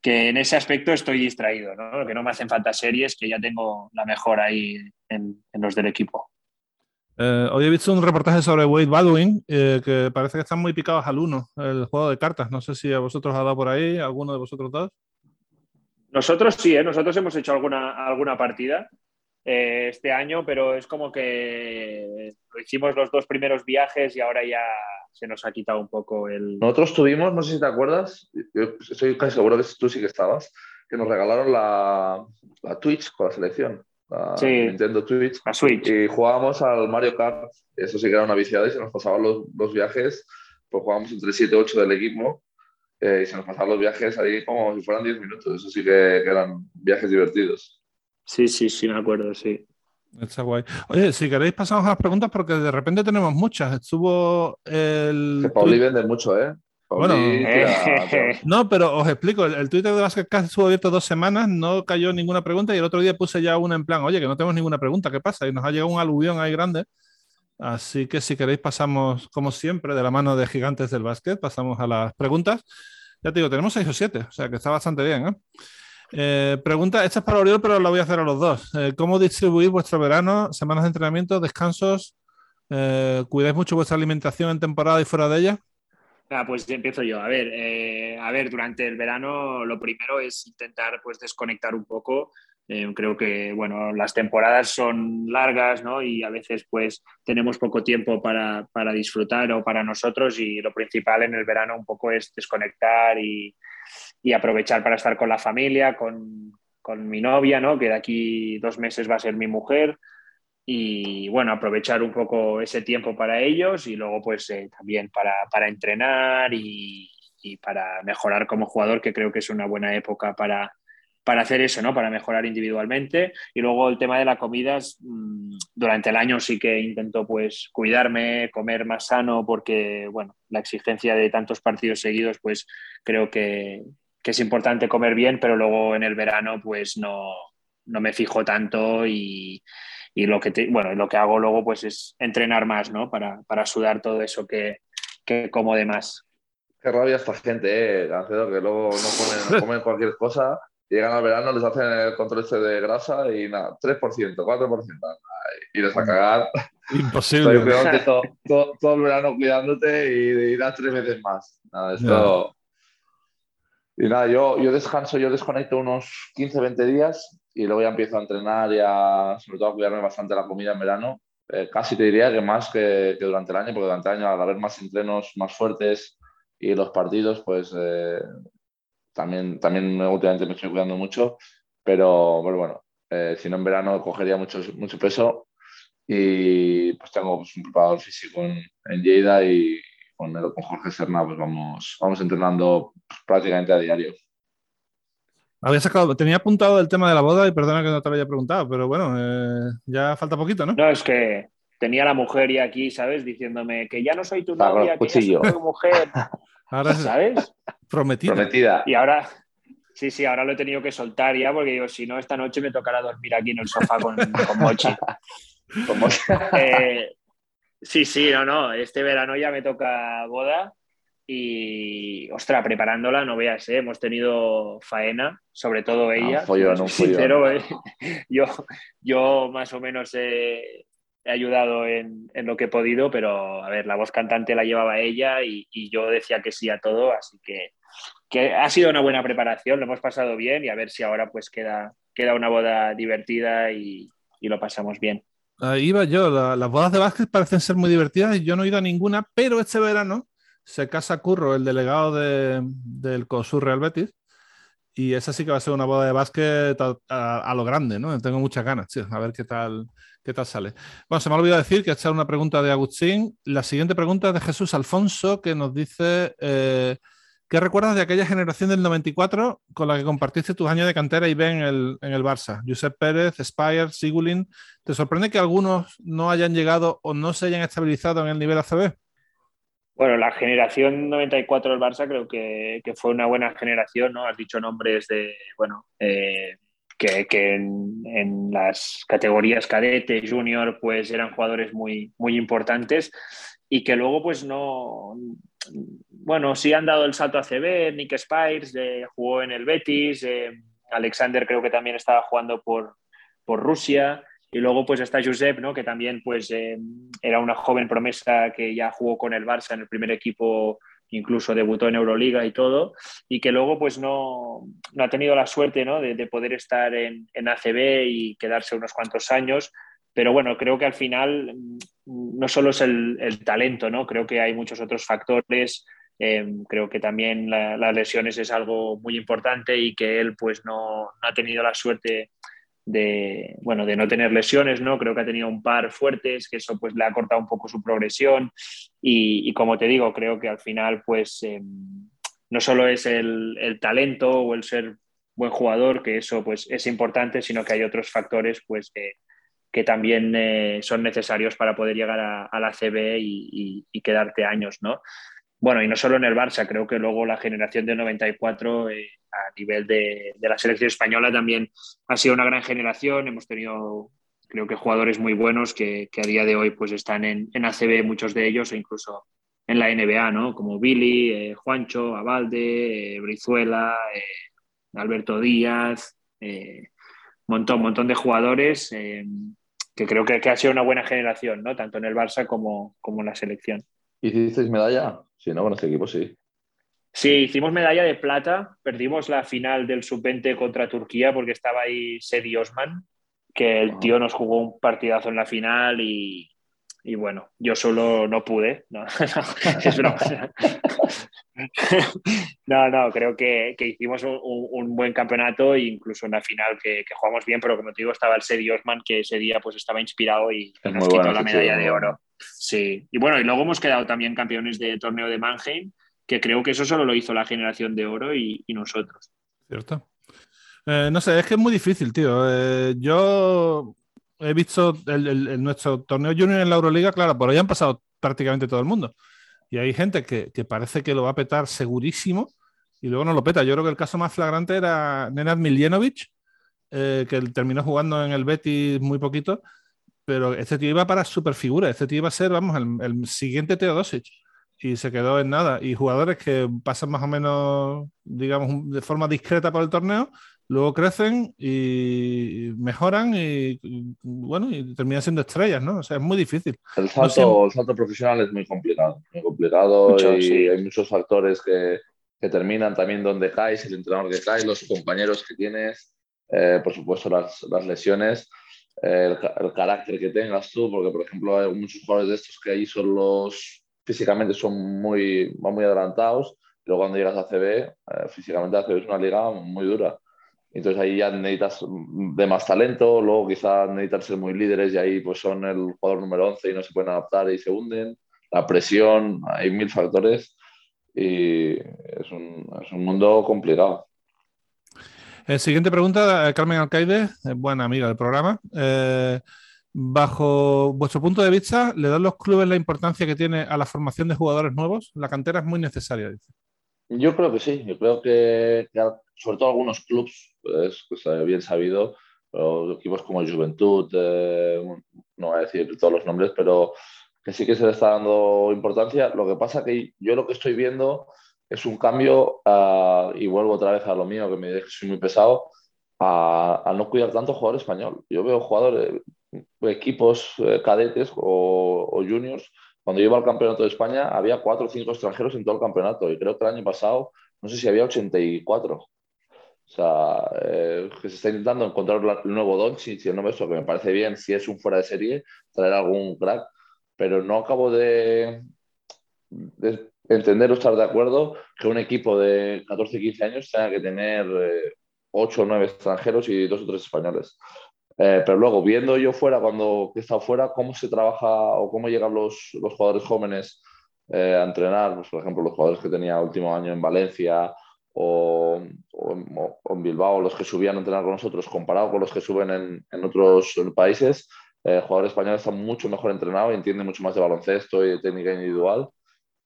que, en ese aspecto estoy distraído, ¿no? que no me hacen falta series, que ya tengo la mejor ahí en, en los del equipo. Eh, hoy he visto un reportaje sobre Wade Baldwin eh, que parece que están muy picados al uno, el juego de cartas. No sé si a vosotros ha dado por ahí, alguno de vosotros dos. Nosotros sí, ¿eh? nosotros hemos hecho alguna, alguna partida. eh, este año, pero es como que hicimos los dos primeros viajes y ahora ya se nos ha quitado un poco el... Nosotros tuvimos, no sé si te acuerdas, yo estoy casi seguro que tú sí que estabas, que nos regalaron la, la Twitch con la selección. La Sí. Nintendo Twitch. La Switch. Y jugábamos al Mario Kart. Eso sí que era una viciada y se nos pasaban los, los viajes. Pues jugábamos entre 7 y 8 del equipo. Eh, y se nos pasaban los viajes ahí como si fueran 10 minutos. Eso sí que, que eran viajes divertidos. Sí, sí, sí, me acuerdo, sí. Está guay. Oye, si queréis pasamos a las preguntas porque de repente tenemos muchas. Estuvo el... Que Pauli vende mucho, ¿eh? Pauli Bueno. tira- tira- <laughs> No, pero os explico, el, el Twitter de Basketcast estuvo abierto dos semanas, no cayó ninguna pregunta y el otro día puse ya una en plan, oye, que no tenemos ninguna pregunta, ¿qué pasa? Y nos ha llegado un aluvión ahí grande. Así que si queréis pasamos, como siempre, de la mano de gigantes del básquet, pasamos a las preguntas. Ya te digo, tenemos seis o siete, o sea que está bastante bien. ¿eh? Eh, pregunta, esta es para Oriol, pero la voy a hacer a los dos. Eh, ¿Cómo distribuir vuestro verano, semanas de entrenamiento, descansos? Eh, ¿Cuidáis mucho vuestra alimentación en temporada y fuera de ella? Ah, pues empiezo yo. A ver, a ver, durante el verano lo primero es intentar pues desconectar un poco. Eh, creo que bueno, las temporadas son largas, ¿no? Y a veces pues tenemos poco tiempo para, para disfrutar o para nosotros y lo principal en el verano un poco es desconectar y, y aprovechar para estar con la familia, con, con mi novia, ¿no? Que de aquí dos meses va a ser mi mujer y bueno, aprovechar un poco ese tiempo para ellos y luego pues eh, también para, para entrenar y, y para mejorar como jugador, que creo que es una buena época para, para hacer eso, ¿no? Para mejorar individualmente. Y luego el tema de la comida, es, mm, durante el año sí que intento pues cuidarme, comer más sano, porque bueno, la exigencia de tantos partidos seguidos, pues creo que, que es importante comer bien, pero luego en el verano pues no, no me fijo tanto y, y lo que te- bueno, lo que hago luego pues es entrenar más, ¿no? Para, para sudar todo eso que, que como de más. Qué rabia esta gente, eh, Gancedo, que luego no comen, <laughs> comen cualquier cosa. Llegan al verano, les hacen el control este de grasa y nada, 3%, 4%. Ay, Y les a cagar. Estoy Imposible. cuidándote todo, todo, todo el verano cuidándote y, y das tres veces más. Nada, esto... Y nada, yo, yo descanso, yo desconecto unos 15, 20 días y luego ya empiezo a entrenar y a, sobre todo a cuidarme bastante la comida en verano. Eh, casi te diría que más que, que durante el año, porque durante el año al haber más entrenos más fuertes y los partidos, pues eh, también, también últimamente me estoy cuidando mucho, pero, pero bueno, eh, si no en verano cogería mucho, mucho peso y pues tengo pues, un preparador físico en, en Lleida y con, el- con Jorge Serna pues vamos, vamos entrenando prácticamente a diario. Había sacado, tenía apuntado el tema de la boda y perdona que no te lo haya preguntado, pero bueno, eh, ya falta poquito, ¿no? No, es que tenía la mujer ya aquí, ¿sabes? Diciéndome que ya no soy tu novia, que ya cuchillo. soy tu mujer, <laughs> Ahora es ¿sabes? Prometida. Y ahora, sí, sí, ahora lo he tenido que soltar ya porque digo, si no, esta noche me tocará dormir aquí en el sofá con, con Mochi. Eh, sí, sí, no, no, este verano ya me toca boda y, ostra, preparándola, no veas, ¿eh? hemos tenido faena, sobre todo ella. un follón, un follón. sincero, ¿eh? yo, yo más o menos he, he ayudado en, en lo que he podido, pero a ver, la voz cantante la llevaba ella y, y yo decía que sí a todo, así que, que ha sido una buena preparación, lo hemos pasado bien y a ver si ahora pues queda, queda una boda divertida y, y lo pasamos bien. Ahí iba yo, la- las bodas de básquet parecen ser muy divertidas y yo no he ido a ninguna, pero este verano se casa Curro, el delegado de- del COSUR Real Betis, y esa sí que va a ser una boda de básquet a, a- a lo grande, ¿no? Tengo muchas ganas, tío, a ver qué tal, qué tal sale. Bueno, se me ha olvidado decir que esta es una pregunta de Agustín. La siguiente pregunta es de Jesús Alfonso, que nos dice, eh, ¿qué recuerdas de aquella generación del 94 con la que compartiste tus años de cantera y B en el, en el Barça? Josep Pérez, Spire, Sigulin. ¿Te sorprende que algunos no hayan llegado o no se hayan estabilizado en el nivel ACB? Bueno, la generación 94 del Barça creo que, que fue una buena generación, ¿no? Has dicho nombres de, bueno, eh, que, que en, en, las categorías cadete, junior, pues eran jugadores muy, muy importantes y que luego pues no, bueno, sí han dado el salto a CB, Nick Spires eh, jugó en el Betis, eh, Alexander creo que también estaba jugando por, por Rusia. Y luego pues está Josep, ¿no? que también pues eh, era una joven promesa que ya jugó con el Barça en el primer equipo incluso debutó en Euroliga y todo, y que luego pues no, no ha tenido la suerte ¿no? de, poder estar en, en, ACB y quedarse unos cuantos años. Pero bueno, creo que al final mm, no solo es el, talento, ¿no? creo que hay muchos otros factores. Eh, creo que también las lesiones es algo muy importante y que él pues no, no ha tenido la suerte de, bueno, de no tener lesiones, ¿no? Creo que ha tenido un par fuertes, que eso pues le ha cortado un poco su progresión y, como te digo, creo que al final pues eh, no solo es el, talento o el ser buen jugador, que eso pues es importante, sino que hay otros factores pues que también eh, son necesarios para poder llegar a, la CB y, quedarte años, ¿no? Bueno, y no solo en el Barça, creo que luego la generación del 94 eh, a nivel de, la selección española también ha sido una gran generación. Hemos tenido, creo que, jugadores muy buenos que, a día de hoy pues están en, ACB, muchos de ellos, e incluso en la NBA, ¿no? Como Billy, eh, Juancho, Abalde, eh, Brizuela, Alberto Díaz, montón, montón de jugadores que creo que, ha sido una buena generación, ¿no? Tanto en el Barça como, como en la selección. ¿Hicisteis medalla? Sí, ¿no? Con este equipo sí. Sí, hicimos medalla de plata. Perdimos la final del sub-20 contra Turquía porque estaba ahí Sedi Osman, que el tío nos jugó un partidazo en la final y, bueno, yo solo no pude. No, <laughs> <laughs> no, no, creo que, hicimos un, buen campeonato e incluso en la final que, jugamos bien, pero como te digo, estaba el Sedi Osman que ese día pues estaba inspirado y, nos quitó la medalla de oro. Sí, y bueno, y luego hemos quedado también campeones de torneo de Mannheim, que creo que eso solo lo hizo la generación de oro y, nosotros. Cierto. Eh, no sé, es que es muy difícil, tío. Eh, yo he visto el, nuestro torneo junior en la Euroliga, claro, por ahí han pasado prácticamente todo el mundo. Y hay gente que, parece que lo va a petar segurísimo y luego no lo peta. Yo creo que el caso más flagrante era Nenad Miljenovic, eh, que terminó jugando en el Betis muy poquito pero este tío iba para super figura. Este tío iba a ser, vamos, el, siguiente Teodosic. Y se quedó en nada. Y jugadores que pasan más o menos, digamos, de forma discreta por el torneo, luego crecen y mejoran y, bueno, y terminan siendo estrellas, ¿no? O sea, es muy difícil. El salto, el salto profesional es muy complicado, muy complicado y hay muchos factores que, que, terminan también donde caes, el entrenador que cae, los compañeros que tienes, eh, por supuesto las, las lesiones el, carácter que tengas tú, porque por ejemplo hay muchos jugadores de estos que ahí son los, físicamente son muy, muy adelantados, pero cuando llegas a CB, eh, físicamente ACB es una liga muy dura. Entonces ahí ya necesitas de más talento, luego quizás necesitas ser muy líderes y ahí pues son el jugador número 11 y no se pueden adaptar y se hunden. La presión, hay mil factores y es un, es un mundo complicado. Eh, siguiente pregunta, eh, Carmen Alcaide, eh, buena amiga del programa. bajo vuestro punto de vista, ¿le dan los clubes la importancia que tiene a la formación de jugadores nuevos? La cantera es muy necesaria, dice. Yo creo que sí, yo creo que, sobre todo algunos clubes, es pues, bien sabido, equipos como Juventud, no voy a decir todos los nombres, pero que sí que se le está dando importancia. Lo que pasa que yo lo que estoy viendo es un cambio, ah, y vuelvo otra vez a lo mío, que me dice que soy muy pesado, a, no cuidar tanto jugador español. Yo veo jugadores, equipos eh, cadetes o, juniors, cuando yo iba al campeonato de España había cuatro o cinco extranjeros en todo el campeonato y creo que el año pasado no sé si había 84. O sea, eh, que se está intentando encontrar el nuevo Doncic y el nuevo eso, que me parece bien si es un fuera de serie, traer algún crack, pero no acabo de, de entender o estar de acuerdo que un equipo de 14, 15 años tenga que tener eh, 8 o 9 extranjeros y 2 o 3 españoles. Eh, pero luego, viendo yo fuera, cuando he estado fuera, cómo se trabaja o cómo llegan los, los jugadores jóvenes eh, a entrenar, pues, por ejemplo, los jugadores que tenía último año en Valencia o, en Bilbao, los que subían a entrenar con nosotros, comparado con los que suben en, en otros países, el jugador español está mucho mejor entrenado y entiende mucho más de baloncesto y de técnica individual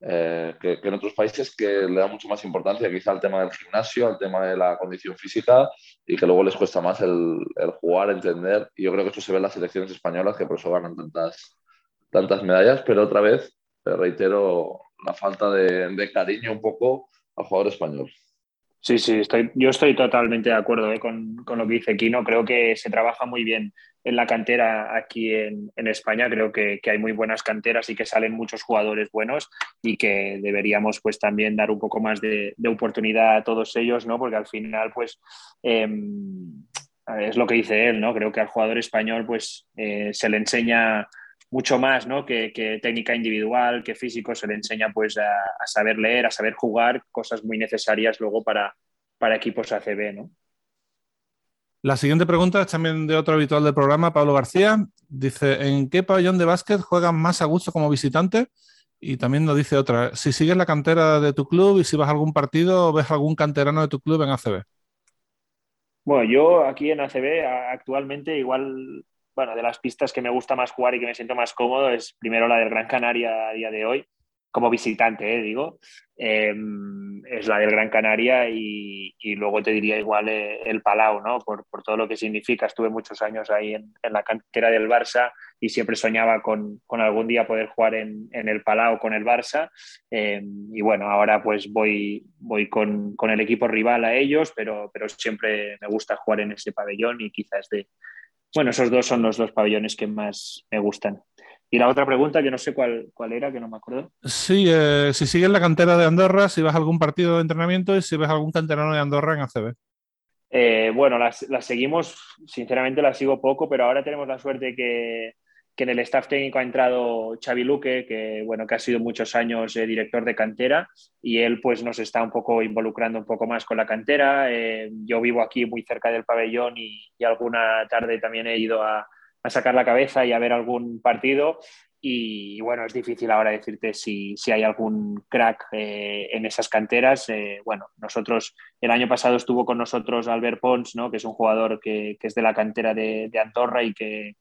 eh, que, en otros países que le da mucho más importancia quizá al tema del gimnasio, al tema de la condición física y que luego les cuesta más el, jugar, entender. Y yo creo que eso se ve en las selecciones españolas que por eso ganan tantas, tantas medallas, pero otra vez, reitero, la falta de, de cariño un poco al jugador español. Sí, sí, estoy, yo estoy totalmente de acuerdo eh, con, lo que dice Kino. Creo que se trabaja muy bien en la cantera aquí en, España. Creo que, hay muy buenas canteras y que salen muchos jugadores buenos y que deberíamos pues también dar un poco más de, oportunidad a todos ellos, ¿no? Porque al final, pues, em, es lo que dice él, ¿no? Creo que al jugador español, pues, eh, se le enseña mucho más ¿no? que, técnica individual, que físico, se le enseña pues a, saber leer, a saber jugar, cosas muy necesarias luego para, para equipos ACB. ¿no? La siguiente pregunta es también de otro habitual del programa, Pablo García. Dice, ¿en qué pabellón de básquet juegan más a gusto como visitante? Y también nos dice otra, si sigues la cantera de tu club y si vas a algún partido o ves algún canterano de tu club en ACB. Bueno, yo aquí en ACB actualmente igual bueno, de las pistas que me gusta más jugar y que me siento más cómodo es primero la del Gran Canaria a día de hoy, como visitante, eh, digo, em, es la del Gran Canaria y, luego te diría igual eh, el Palau, ¿no? Por, todo lo que significa. Estuve muchos años ahí en, la cantera del Barça y siempre soñaba con, algún día poder jugar en, el Palau con el Barça. Em, y bueno, ahora pues voy, voy con, el equipo rival a ellos, pero, pero siempre me gusta jugar en ese pabellón y quizás de, bueno, esos dos son los dos pabellones que más me gustan. Y la otra pregunta, que no sé cuál, cuál era, que no me acuerdo. Sí, eh, si sigues la cantera de Andorra, si vas a algún partido de entrenamiento y si ves algún canterano de Andorra en ACB. Eh, bueno, las, las, seguimos, sinceramente las sigo poco, pero ahora tenemos la suerte que, que en el staff técnico ha entrado Xavi Luque, que, bueno, que ha sido muchos años eh, director de cantera y él pues nos está un poco involucrando un poco más con la cantera. Eh, yo vivo aquí muy cerca del pabellón y, alguna tarde también he ido a, sacar la cabeza y a ver algún partido. Y, bueno, es difícil ahora decirte si, hay algún crack eh, en esas canteras. bueno, nosotros, el año pasado estuvo con nosotros Albert Pons, ¿no? que es un jugador que, es de la cantera de, de Andorra y que,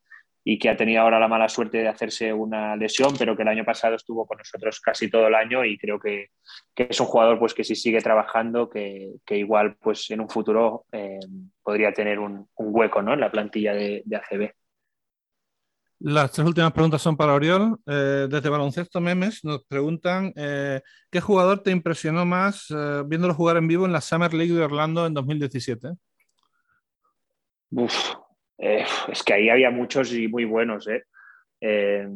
y que ha tenido ahora la mala suerte de hacerse una lesión, pero que el año pasado estuvo con nosotros casi todo el año y creo que, es un jugador pues, que si sigue trabajando, que, igual pues, en un futuro eh, podría tener un, hueco ¿no? en la plantilla de, ACB. Las tres últimas preguntas son para Oriol. Eh, desde Baloncesto Memes nos preguntan eh, ¿qué jugador te impresionó más viéndolo jugar en vivo en la Summer League de Orlando en 2017? Uf, eh, es que ahí había muchos y muy buenos. ¿eh? Eh,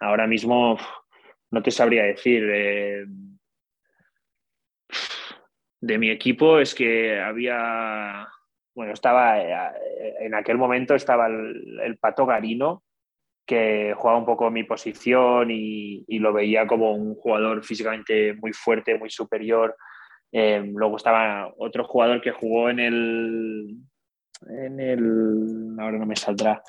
ahora mismo no te sabría decir. de mi equipo es que había, bueno, estaba, en aquel momento estaba el, Pato Garino, que jugaba un poco mi posición y, lo veía como un jugador físicamente muy fuerte, muy superior. luego estaba otro jugador que jugó en el, en el. Ahora no me saldrá.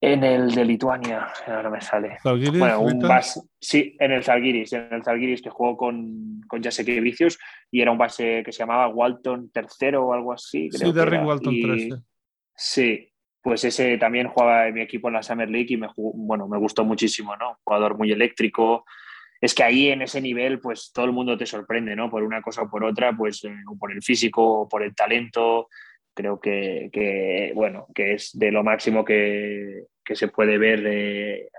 En el de Lituania, ahora me sale. bueno, un base, sí, en el Zalgiris, en el Zalgiris que jugó con, con Vicios y era un base que se llamaba Walton III o algo así. sí, Derrick Walton y, Sí, pues ese también jugaba en mi equipo en la Summer League y me, bueno, me gustó muchísimo, ¿no? Un jugador muy eléctrico. Es que ahí en ese nivel, pues todo el mundo te sorprende, ¿no? Por una cosa o por otra, pues eh, o por el físico, o por el talento, creo que, bueno, que es de lo máximo que, se puede ver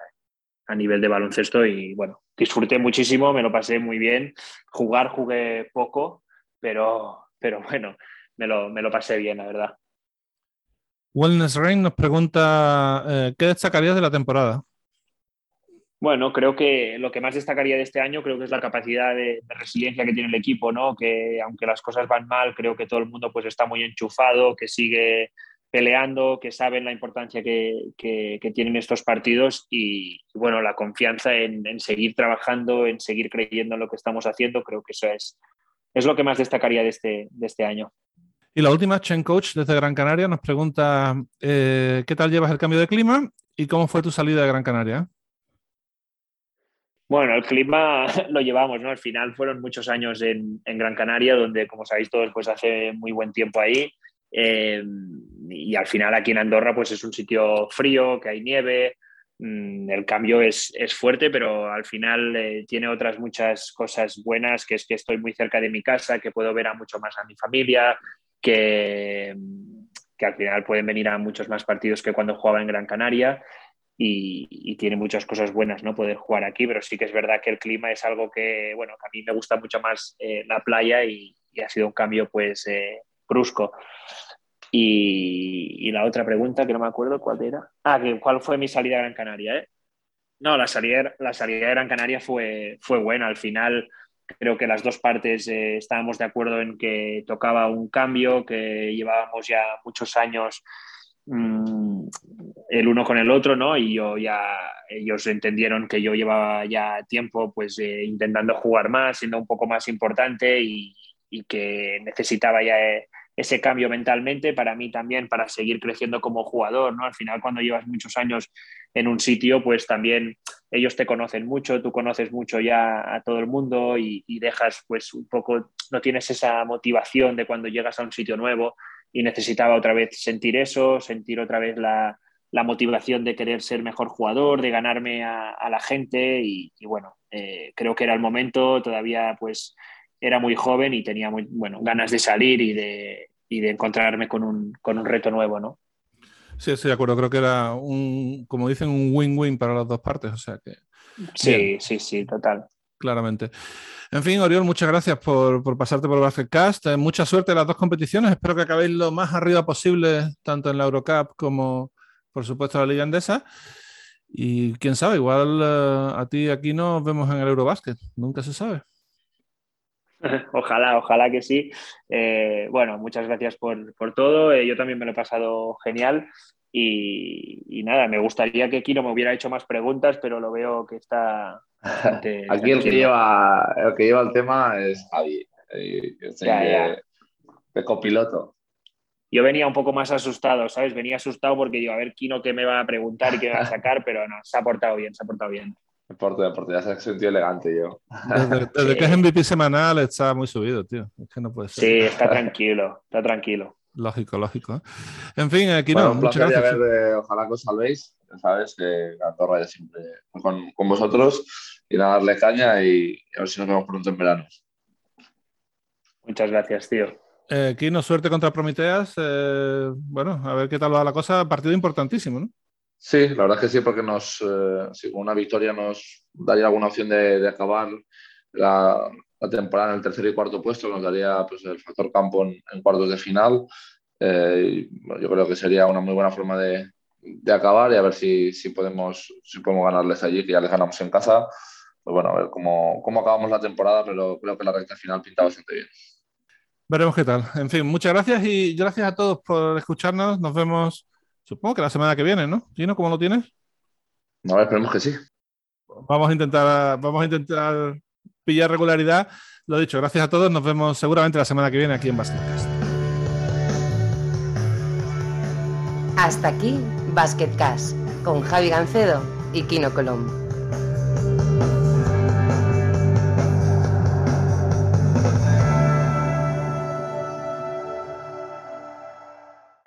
a nivel de baloncesto y bueno, disfruté muchísimo, me lo pasé muy bien. Jugar jugué poco, pero, pero bueno, me lo, me lo pasé bien, la verdad. Wellness Rain nos pregunta, eh, ¿qué destacarías de la temporada? Bueno, creo que lo que más destacaría de este año creo que es la capacidad de, resiliencia que tiene el equipo, ¿no? Que aunque las cosas van mal, creo que todo el mundo pues está muy enchufado, que sigue peleando, que saben la importancia que, tienen estos partidos y, bueno, la confianza en, seguir trabajando, en seguir creyendo en lo que estamos haciendo, creo que eso es, es lo que más destacaría de este, de este año. Y la última, Chen Coach desde Gran Canaria nos pregunta, eh, ¿qué tal llevas el cambio de clima y cómo fue tu salida de Gran Canaria? Bueno, el clima <laughs> lo llevamos, ¿no? Al final fueron muchos años en, Gran Canaria, donde, como sabéis todos, pues hace muy buen tiempo ahí. Eh, y al final aquí en Andorra, pues es un sitio frío, que hay nieve. Mm, el cambio es, fuerte, pero al final eh, tiene otras muchas cosas buenas, que es que estoy muy cerca de mi casa, que puedo ver a mucho más a mi familia, que, que al final pueden venir a muchos más partidos que cuando jugaba en Gran Canaria y, tiene muchas cosas buenas, ¿no? Poder jugar aquí, pero sí que es verdad que el clima es algo que, bueno, a mí me gusta mucho más eh, la playa y, ha sido un cambio, pues, eh, brusco. Y, la otra pregunta, que no me acuerdo cuál era. Ah, ¿cuál fue mi salida a Gran Canaria? Eh? No, la salida, la salida de Gran Canaria fue, fue buena. Al final, creo que las dos partes estábamos de acuerdo en que tocaba un cambio, que llevábamos ya muchos años Mm, el uno con el otro, ¿no? Y yo ya, ellos entendieron que yo llevaba ya tiempo pues eh, intentando jugar más, siendo un poco más importante y, que necesitaba ya eh, ese cambio mentalmente para mí también, para seguir creciendo como jugador, ¿no? Al final cuando llevas muchos años en un sitio, pues también ellos te conocen mucho, tú conoces mucho ya a todo el mundo y, y dejas pues un poco, no tienes esa motivación de cuando llegas a un sitio nuevo y necesitaba otra vez sentir eso, sentir otra vez la, motivación de querer ser mejor jugador, de ganarme a, la gente y, bueno, eh, creo que era el momento, todavía pues era muy joven y tenía muy, bueno, ganas de salir y de, de encontrarme con un, con un reto nuevo, ¿no? Sí, estoy de acuerdo. Creo que era un, como dicen, un win-win para las dos partes. O sea que. Sí, sí, sí, total. Claramente. En fin, Oriol, muchas gracias por, pasarte por Basketcast. Eh, mucha suerte en las dos competiciones. Espero que acabéis lo más arriba posible, tanto en la Eurocup como, por supuesto, en la Liga Andesa. Y quién sabe, igual eh, a ti aquí nos vemos en el Eurobasket. Nunca se sabe. <laughs> Ojalá, ojalá que sí. Eh, bueno, muchas gracias por, todo. yo también me lo he pasado genial. Y, nada, me gustaría que Kino me hubiera hecho más preguntas, pero lo veo que está, <laughs> Aquí el que, lleva, el que lleva el tema es Javi, de copiloto. Yo venía un poco más asustado, ¿sabes? Venía asustado porque digo, a ver, Kino qué me va a preguntar y qué me va a sacar, pero no, se ha portado bien, se ha portado bien. Deporte, deporte, ya se ha sentido elegante yo. Desde, <laughs> que es MVP semanal está muy subido, tío. Es que no puede ser. Sí, está tranquilo, está tranquilo. Lógico, lógico. En fin, aquí no. muchas gracias. ojalá que os salvéis. Sabes que Andorra ya siempre con, con vosotros y a darle caña y a ver si nos vemos pronto en verano. Muchas gracias, tío. Eh, Kino, suerte contra Prometeas. Eh, bueno, a ver qué tal va la cosa. Partido importantísimo, ¿no? Sí, la verdad es que sí, porque nos, eh, con una victoria nos daría alguna opción de, acabar la, temporada en el tercer y cuarto puesto, nos daría pues, el factor campo en, cuartos de final. Eh, yo creo que sería una muy buena forma de, de acabar y a ver si, si, podemos, si podemos ganarles allí, que ya les ganamos en casa pues bueno, a ver cómo, cómo acabamos la temporada, pero creo que la recta final pinta bastante bien. Veremos qué tal. En fin, muchas gracias y gracias a todos por escucharnos. Nos vemos, supongo que la semana que viene, ¿no? Gino, ¿cómo lo tienes? No, esperemos que sí. Vamos a intentar, vamos a intentar pillar regularidad. Lo dicho, gracias a todos. Nos vemos seguramente la semana que viene aquí en Basketcast. Hasta aquí Basketcast con Javi Gancedo y Kino Colombo.